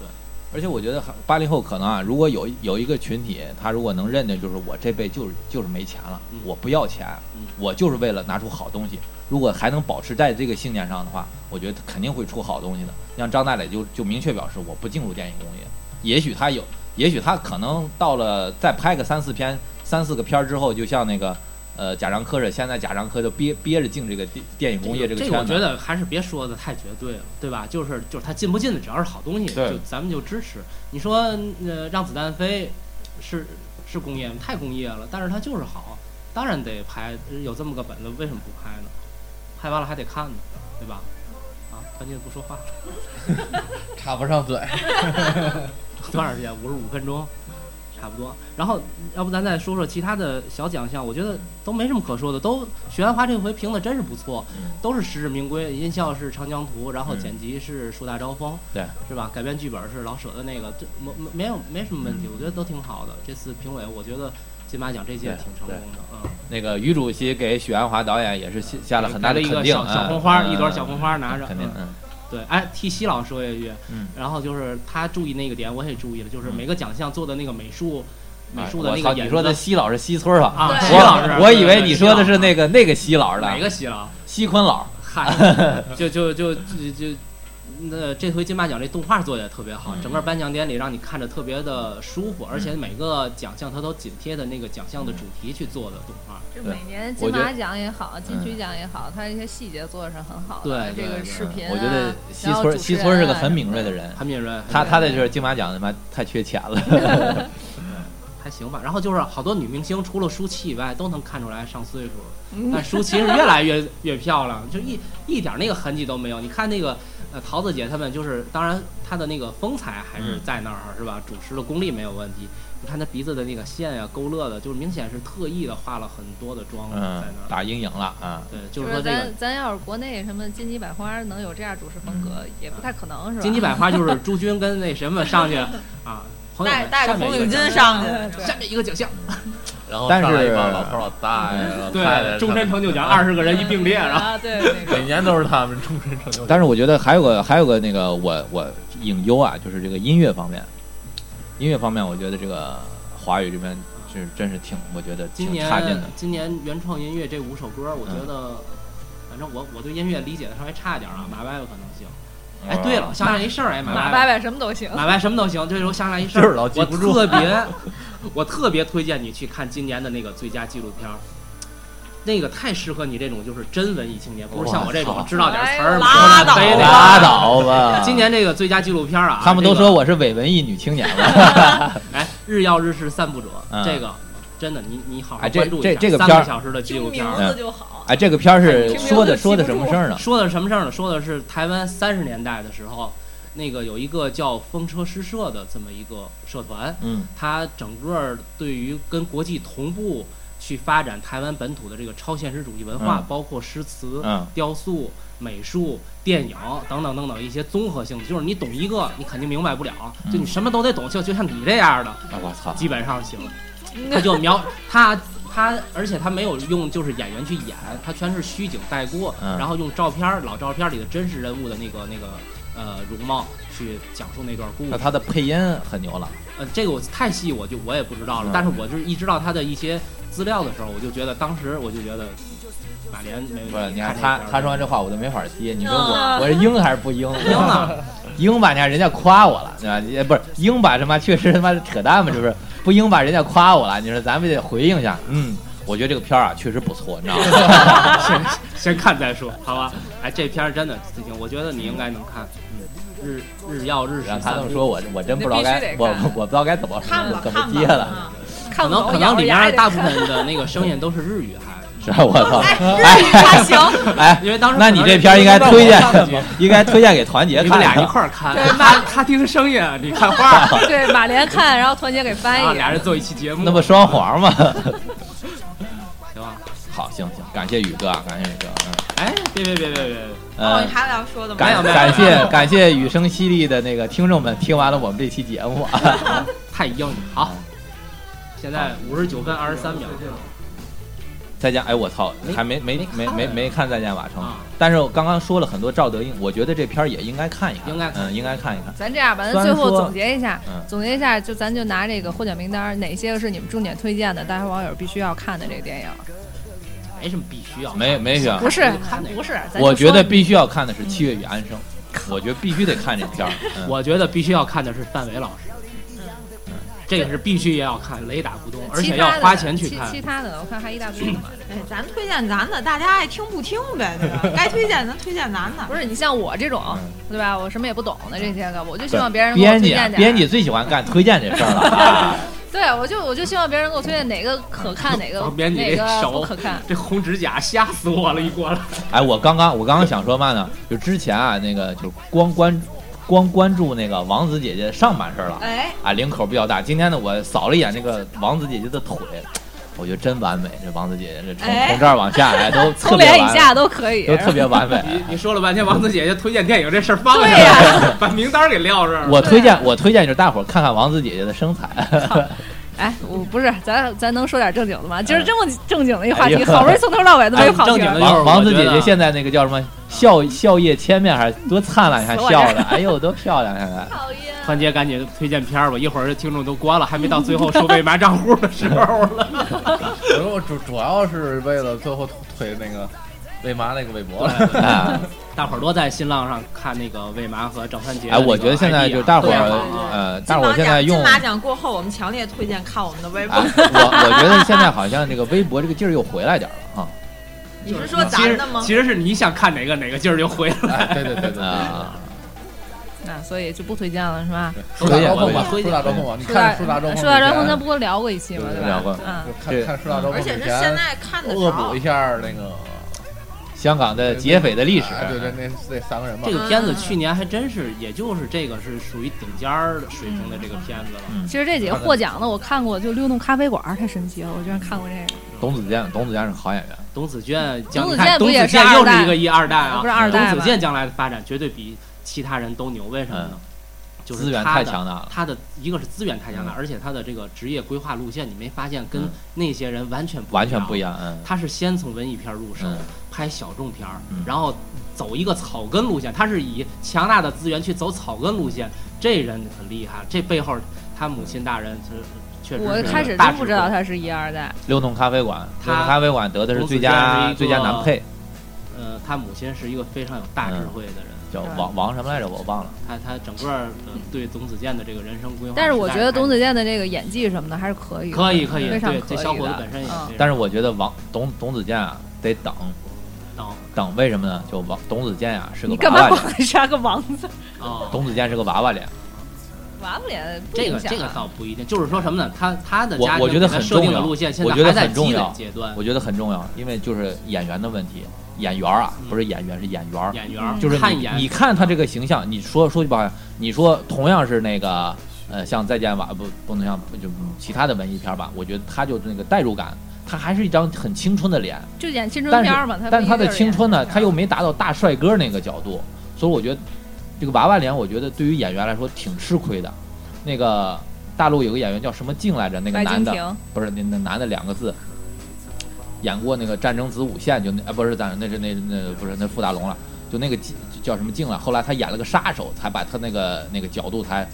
对而且我觉得八零后可能啊，如果有有一个群体，他如果能认定就是我这辈就是就是没钱了，嗯我不要钱，嗯我就是为了拿出好东西。如果还能保持在这个信念上的话，我觉得肯定会出好东西的。像张大磊就就明确表示我不进入电影工业，也许他有，也许他可能到了再拍个三四篇三四个片儿之后，就像那个呃贾樟柯似的现在贾樟柯就憋憋着进这个电电影工业这个这圈子。我觉得还是别说的太绝对了，对吧？就是就是他进不进的，只要是好东西，对就咱们就支持。你说呃让子弹飞是是工业吗？太工业了，但是它就是好，当然得拍，有这么个本子，为什么不拍呢？拍完了还得看呢，对吧？啊，关键不说话了，(laughs) 插不上嘴。(laughs) 多长时间？五十五分钟，差不多。然后，要不咱再说说其他的小奖项？我觉得都没什么可说的，都许鞍华这回评的真是不错，嗯都是实至名归。音效是《长江图》，然后嗯剪辑是《树大招风》，对，是吧？改编剧本是老舍的那个，这没没没有没什么问题，我觉得都挺好的。这次评委，我觉得金马奖这届挺成功的，嗯，那个于主席给许鞍华导演也是下下了很大的一个小小红花，嗯一朵小红花拿着，肯定，对，哎，替西老师说一句，嗯，然后就是他注意那个点，我也注意了，就是每个奖项做的那个美术，美术的那个演你说的西老师西村儿吧？啊，西老师，我我以为你说的是那个那个西老师哪个西老？西昆老，嗨，就就就就就，那这回金马奖这动画做的也特别好，嗯整个颁奖典礼让你看着特别的舒服，而且每个奖项它都紧贴的那个奖项的主题去做的动画。对就每年金马奖也好，金曲奖也好，它一些细节做的是很好的。对这个视频啊，我觉得西村西村是个很敏锐的人，很敏锐，他他的的就是金马奖他妈太缺钱了，(laughs) 还行吧。然后就是好多女明星，除了舒淇以外，都能看出来上岁数 (laughs) 但舒淇是越来越越漂亮，就一一点那个痕迹都没有。你看那个呃桃子姐她们，就是当然她的那个风采还是嗯在那儿，是吧？主持的功力没有问题。你看她鼻子的那个线呀、勾勒的，就是明显是特意的画了很多的妆在嗯那，儿。打阴影了啊，对，就就是说这个咱咱要是国内什么金鸡百花能有这样主持风格，也不太可能是吧？金鸡百花就是 (laughs) 朱军跟那什么上去啊，带带着红领巾上去，下面一个奖项，(laughs) 然后但上来一是帮老头老大太太对，终身成就奖二十个人一并列，然后啊，对 (laughs) 每。年都是他们终身成就。但是我觉得还有个还有个那个我我隐忧啊，就是这个音乐方面，音乐方面我觉得这个华语这边是真是挺我觉得挺今年差劲的，今年原创音乐这五首歌，我觉得，反正我我对音乐理解的稍微差一点啊，马歪有可能行。哎，对了，想起来一事儿，哎，马歪，马拜拜什么都行，买卖什么都行。这时候想起来一事儿，我老记不住特别，(laughs) 我特别推荐你去看今年的那个最佳纪录片儿。那个太适合你这种就是真文艺青年，不是像我这种知道点词哎儿、呦拉倒拉倒吧，(laughs) 今年这个最佳纪录片儿啊，他们都说我是伪文艺女青年了，(laughs) 哎，日曜日式散步者，嗯这个真的，你你好好关注一下。这这个片儿三个小时的纪录片儿，听名字就好。哎，这个片儿是说的说的什么事儿呢？说的是什么事儿呢？说的是台湾三十年代的时候，那个有一个叫风车诗社的这么一个社团，嗯它整个对于跟国际同步去发展台湾本土的这个超现实主义文化，嗯包括诗词、嗯雕塑、美术、电影等等等等一些综合性的，就是你懂一个，你肯定明白不了，嗯就你什么都得懂，就就像你这样的，啊我操，基本上行。(laughs) 他就描他他，而且他没有用就是演员去演，他全是虚景带过，嗯然后用照片儿老照片儿里的真实人物的那个那个呃容貌去讲述那段故事。那他的配音很牛了，呃，这个我太细我就我也不知道了，嗯但是我就是一知道他的一些资料的时候，我就觉得当时我就觉得马莲没不是？你看看他他说完这话我都没法接，你说我嗯我是应还是不应？应了，应吧，你看人家夸我了，对吧？也不是应吧，他妈确实他妈扯淡嘛，这不是不应吧？人家夸我了，你说咱们得回应一下，嗯。我觉得这个片儿啊，确实不错，你知道吗？(laughs) 先先看再说，好吧？哎，这片儿真的不行，我觉得你应该能看。嗯，日日曜日让式他这么说，我我真不知道该我我我不知道该怎么看吧怎么接了。可能可能里面大部分的那个声音都是日语，还我操！哎，日语还行，哎，因为当时那你这片儿应该推荐，(laughs) 应该推荐给团结看你们俩一。块儿看，对马他听声音，你看画，(laughs) 对马莲看，然后团结给翻译。俩人做一期节目，那不双簧吗？(laughs) 行吧？好，行行，感谢宇哥啊，感谢宇哥。哎，别别别别别哦，你呃，还有要说的吗？感感谢感谢雨声犀利的那个听众们，听完了我们这期节目。太硬了。好，现在五十九分二十三秒再见，哎，我操，还没没没没没没看《再见瓦城》啊，但是我刚刚说了很多赵德胤，我觉得这片儿也应该看一看，应该嗯，应该看一看。咱这样吧，咱最后总结一下，嗯。总结一下，就咱就拿这个获奖名单，哪些个是你们重点推荐的，大家网友必须要看的这个电影？没什么必须要，没没需要。不是看不是，我觉得必须要看的是《七月与安生》，(laughs) 我觉得必须得看这片儿。嗯。我觉得必须要看的是范伟老师，这个是必须也要看，雷打不动，而且要花钱去看其。其他的我看还一大堆呢嘛。哎，咱推荐咱的，大家爱听不听呗，对吧？该推荐咱推荐咱的。不是你像我这种，嗯对吧？我什么也不懂的这些个，我就希望别人给我编辑啊推荐点儿。编辑最喜欢干推荐这事儿了啊。(laughs) 对，我就我就希望别人给我推荐哪个可看，哪个 (laughs) 当编辑哪个这手不可看。这红指甲吓死我了，一过来。哎，我刚刚我刚刚想说嘛呢？就之前啊，那个就光关光关注那个王子姐姐上半身了，哎，啊，领口比较大。今天呢，我扫了一眼那个王子姐姐的腿，我觉得真完美。这王子姐姐这从哎从这儿往下来都 (laughs) 特从别完美，脸以下都可以。都特别完美。你你说了半天王子姐姐推荐电影这事儿放对下呀 (laughs) 把名单给撂这儿了。我推荐我推荐就是大伙儿看看王子姐姐的身材，(laughs) 哎，我不是，咱咱能说点正经的吗？今儿哎这么正经的一话题，好不容易从头到尾都没跑正经的。就是王王子姐姐现在那个叫什么笑笑靥千面，还是多灿烂，你看笑的，哎呦多漂亮！现在讨厌。团结赶紧推荐片儿吧，一会儿听众都关了，还没到最后收为嘛账户的时候了。(laughs) 我说我主主要是为了最后腿那个为嘛那个微博。啊，大伙儿多在新浪上看那个魏麻和郑三杰的哎。我觉得现在就大伙儿呃，大伙儿现在用金马奖过后，我们强烈推荐看我们的微博啊，。我我觉得现在好像这个微博这个劲儿又回来点儿了啊你是说咱的吗？其实是你想看哪个哪个劲儿就回来。哎，对对对对对。啊！(laughs) 那所以就不推荐了是吧？树大招风树大招风吧，你树大看树大招风，树大招风，咱不过聊过一期吗？对吧？聊过嗯，就看看树大招风而且是现在看的少恶补一。下那个香港的劫匪的历史，哎对对，那那三个人嘛。这，个片子去年还真是，也就是这个是属于顶尖儿的水平的这个片子了。嗯，其实这几个获奖的我看过，就《溜动咖啡馆》太神奇了，我居然看过这个。董子健，董子健是个好演员，董子健将董子健不也是健二代又是一个一二代啊，不是二代吗董子健将来的发展绝对比其他人都牛，为什么呢？就是资源他的太强大了。他的一个是资源太强大，嗯。而且他的这个职业规划路线，你没发现跟嗯。那些人完全不完全不一样。样，嗯。他是先从文艺片入手，嗯拍小众片儿嗯，然后走一个草根路线。他是以强大的资源去走草根路线，这人很厉害。这背后他母亲大人是确实是我开始大真不知道他是一二代，溜动咖啡馆，他溜动咖啡馆得的是最佳最佳男配，呃，他母亲是一个非常有大智慧的人。叫嗯王王什么来着？我忘了。他他整个的对董子健的这个人生规划，但是我觉得董子健的这个演技什么的还是可以，可以可以，非常对可以的这小伙子本身也嗯但是我觉得王董董子健啊得等等等，为什么呢？就王董子健呀是个你干嘛娃娃脸，杀个王字？(laughs) 哦，董子健是个娃娃脸，娃娃脸不这个这个倒不一定，就是说什么呢？他他的我家庭我觉得很给他设定重要路线现我觉得在还在积累很重要阶段，我觉得很重要，因为就是演员的问题，演员啊嗯不是演员是演员，演员儿就是你看演你看他这个形象，你说说句不好听，你说同样是那个呃像再见吧不不能像就其他的文艺片吧，我觉得他就那个代入感，他还是一张很青春的脸，就演青春片嘛，他但是他的青春呢，他又没达到大帅哥那个角度，所以我觉得这个娃娃脸，我觉得对于演员来说挺吃亏的。那个大陆有个演员叫什么静来着，那个男的，不是那那男的两个字，演过那个《战争子午线》，就那啊不是咱那是那那不是那傅大龙了，就那个叫什么静了。后来他演了个杀手，才把他那个那个角度才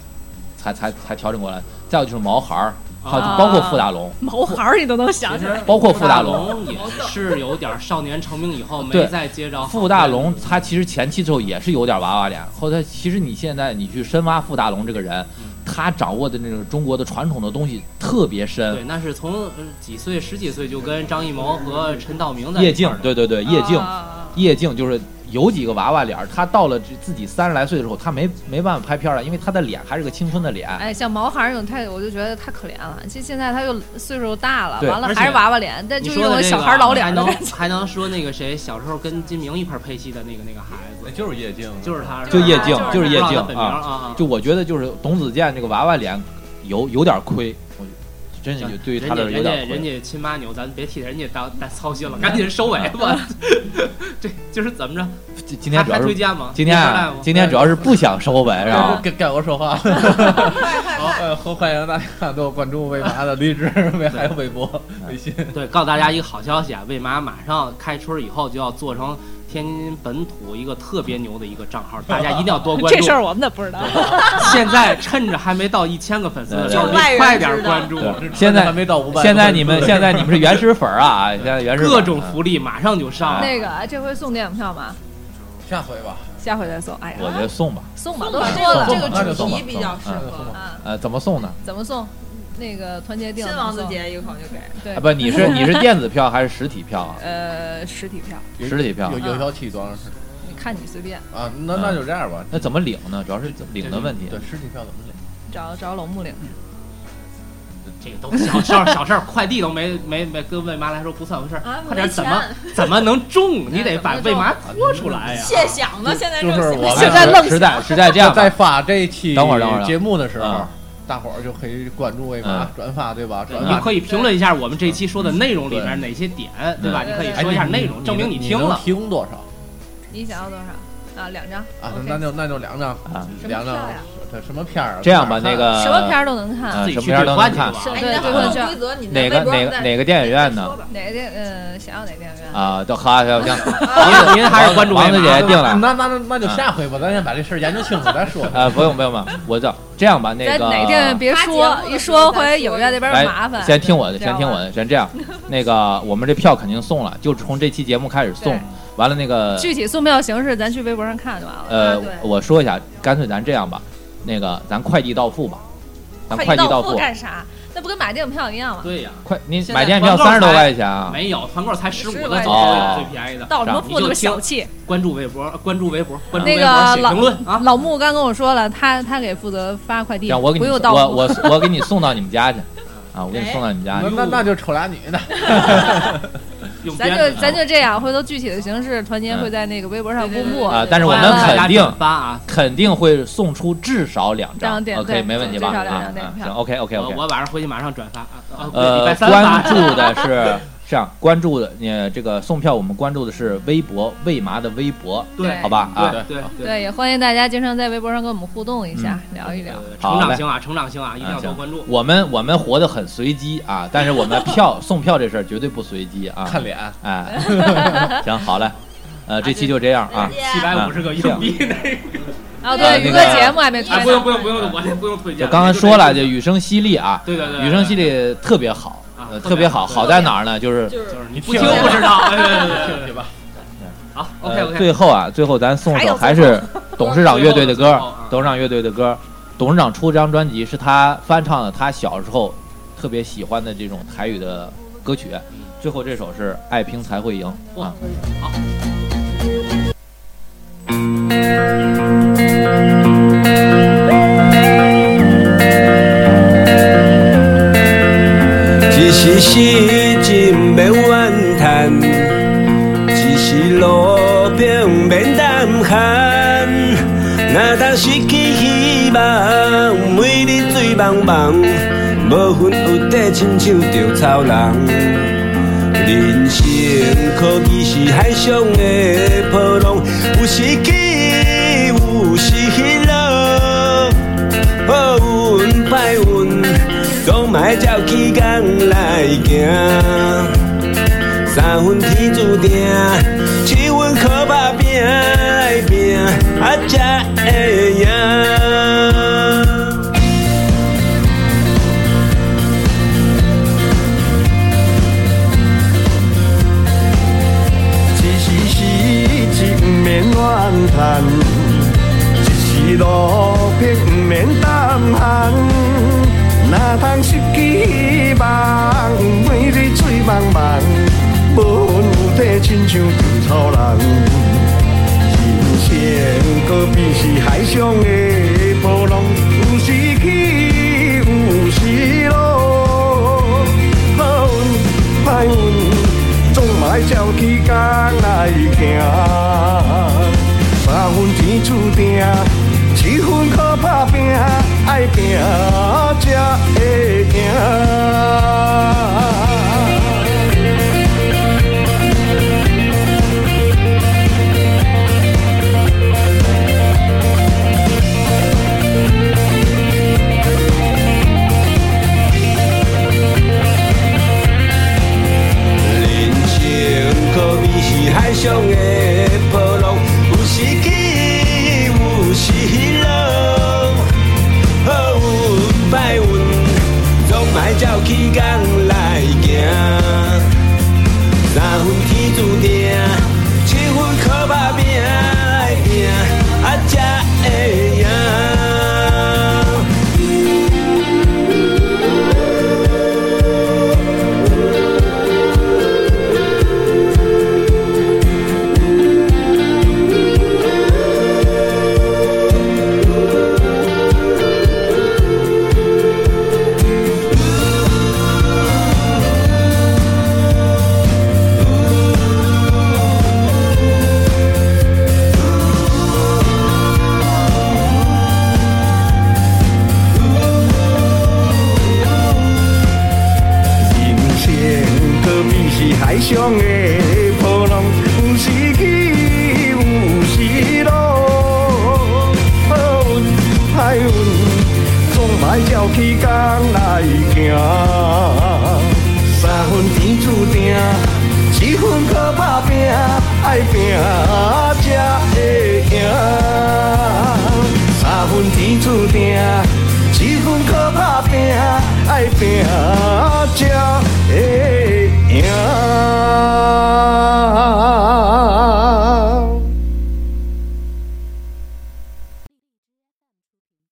才才才调整过来。再有就是毛孩儿，还有就包括傅大龙，(laughs) 毛孩儿你都能想起来，包括傅大龙。龙。也是有点少年成名以后没对再接着傅大龙他其实前期之后也是有点娃娃脸，后来其实你现在你去深挖傅大龙这个人，他掌握的那种中国的传统的东西特别深。对，。那是从呃几岁十几岁就跟张艺谋和陈道明在叶静对对对，叶静，啊。叶静就是有几个娃娃脸，他到了自己三十来岁的时候，他没没办法拍片了，因为他的脸还是个青春的脸。哎，像毛孩儿那种太，我就觉得太可怜了。其实现在他又岁数大了，完了还是娃娃脸，但就是那种说的这个小孩老脸还能。还能说那个谁小时候跟金明一块儿配戏的那个那个孩子，就是叶静，就是他，就叶静就是叶静啊，就我觉得就是董子健这个娃娃脸有有点亏，我真是行有对于人家他人家人。家亲妈牛，咱别替人家当担操心了，赶紧收尾吧。这就是怎么着？今今天还主要是推荐吗？今天今天主要是不想收尾是吧？该该我说话 (laughs) 了。好，呃，欢欢迎大家多关注魏妈的 (laughs) 励志，微还有微博、微信。对，告诉大家一个好消息啊，魏妈马上开春以后就要做成天津本土一个特别牛的一个账号，大家一定要多关注。(laughs) 这事儿我们咋不知道？(laughs) 现在趁着还没到一千个粉丝的时候，你快点关注。现在还没到五百，现在你们 (laughs) 现在你们是原始粉儿啊，现在原始各种福利马上就上。那个这回送电影票吗？下回吧。下回再送。哎呀，我觉得送吧，送吧，送吧，这都说了个这个主题比较适合。啊，呃，怎么送呢？怎么送？那个团结定了新王子送节一口就给。对啊，不，你是你是电子票还是实体票啊？呃实体票，实体票有有效期多长时间你看你随便啊？那那就这样吧。那怎么领呢？主要是怎么领的问题。对，实体票怎么领？找找老木领去。这个都小事儿，小事儿，快递都没没没跟魏妈来说不算回事儿，啊快点怎么怎么能中？你得把魏妈拖出来呀！谢想呢，现在就是正我现在愣实在实在这样在发这期等会儿等会儿节目的时候嗯，大伙儿就可以关注魏嗯。妈转发，对吧？转发。你可以评论一下我们这期说的内容里面哪些点，对吧？你可以说一下哎内容，证明你听了。能提供多少？你想要多少？啊？两张。啊那就那就两张，啊，两张什么片儿啊？这样吧，那个什么片儿都能看。呃自己去什么片儿都能看对你的兑换券规则，你哪个哪个哪个电影院呢？哪个电呃想要哪个电影院？啊，都好行行，您您还是关注王子姐定了。那那那那就下回吧，咱先把这事儿研究清楚再说。呃，不用不用不用，我这。这样吧，那个哪个电影院别说一说回影院那边来麻烦。先听我的，先听我的，先这样。那个我们这票肯定送了，就从这期节目开始送。完了那个具体送票形式，咱去微博上看就完了。呃我说一下，干脆咱这样吧，那个咱快递到付吧，咱快递到付。干啥？那不跟买电影票一样吗？对呀，快，你买电影票三十多块钱啊？没有团购才十五15的最哦最便宜的。到什么付那么小气？关注微博，关注微博，关注那微博写个老评论啊。老穆刚跟我说了，他他给负责发快递，我给你不用到我付。我我给你送到你们家去啊，我给你送到你家去。那那那就丑俩女的，(laughs) 咱就咱就这样，回头具体的形式，团结嗯会在那个微博上公布。啊但是我们肯定发啊！肯定会送出至少两两点，OK，没问题吧？至少两啊张电影票啊行，OK OK OK。我晚上回去马上转发啊！啊对礼呃拜，三发关注的是这样，关注的呃这个送票，我们关注的是微博魏麻的微博，对好吧？啊，对对对。也欢迎大家经常在微博上跟我们互动一下，聊一聊。成长型啊，成长型啊，一定要多关注。我们我们活得很随机啊，(laughs) 但是我们票送票这事儿绝对不随机啊。看脸。哎，(laughs) 行，好嘞，呃，这期就这样啊。七百五十个硬币那个，啊，呃对，那个娱乐节目还没推。不用不用不用，我先不用推荐。就刚刚说了，就雨声淅沥啊，对对对，雨声淅沥特别好，特特别好，好好在哪儿呢？就是就是你不听不知道。对对对对 (laughs) 对对吧？好，OK 呃，OK。最后啊，最后咱送首还是董事长乐队的歌董事长乐队的歌。董事长出这张专辑是他翻唱的他小时候特别喜欢的这种台语的歌曲，最后这首是《爱拼才会赢》啊。好。一时失志免怨叹，一时路边免胆寒。若当失去希望，每日醉茫茫，无魂有地，亲像稻草人。人生可比是海上的波浪，有时起，有时落。好运歹运，照起工来行。三分天注定，七分靠打拼来拼，啊才会赢。茫茫，无魂有体，亲像稻草人。人生可比是海上的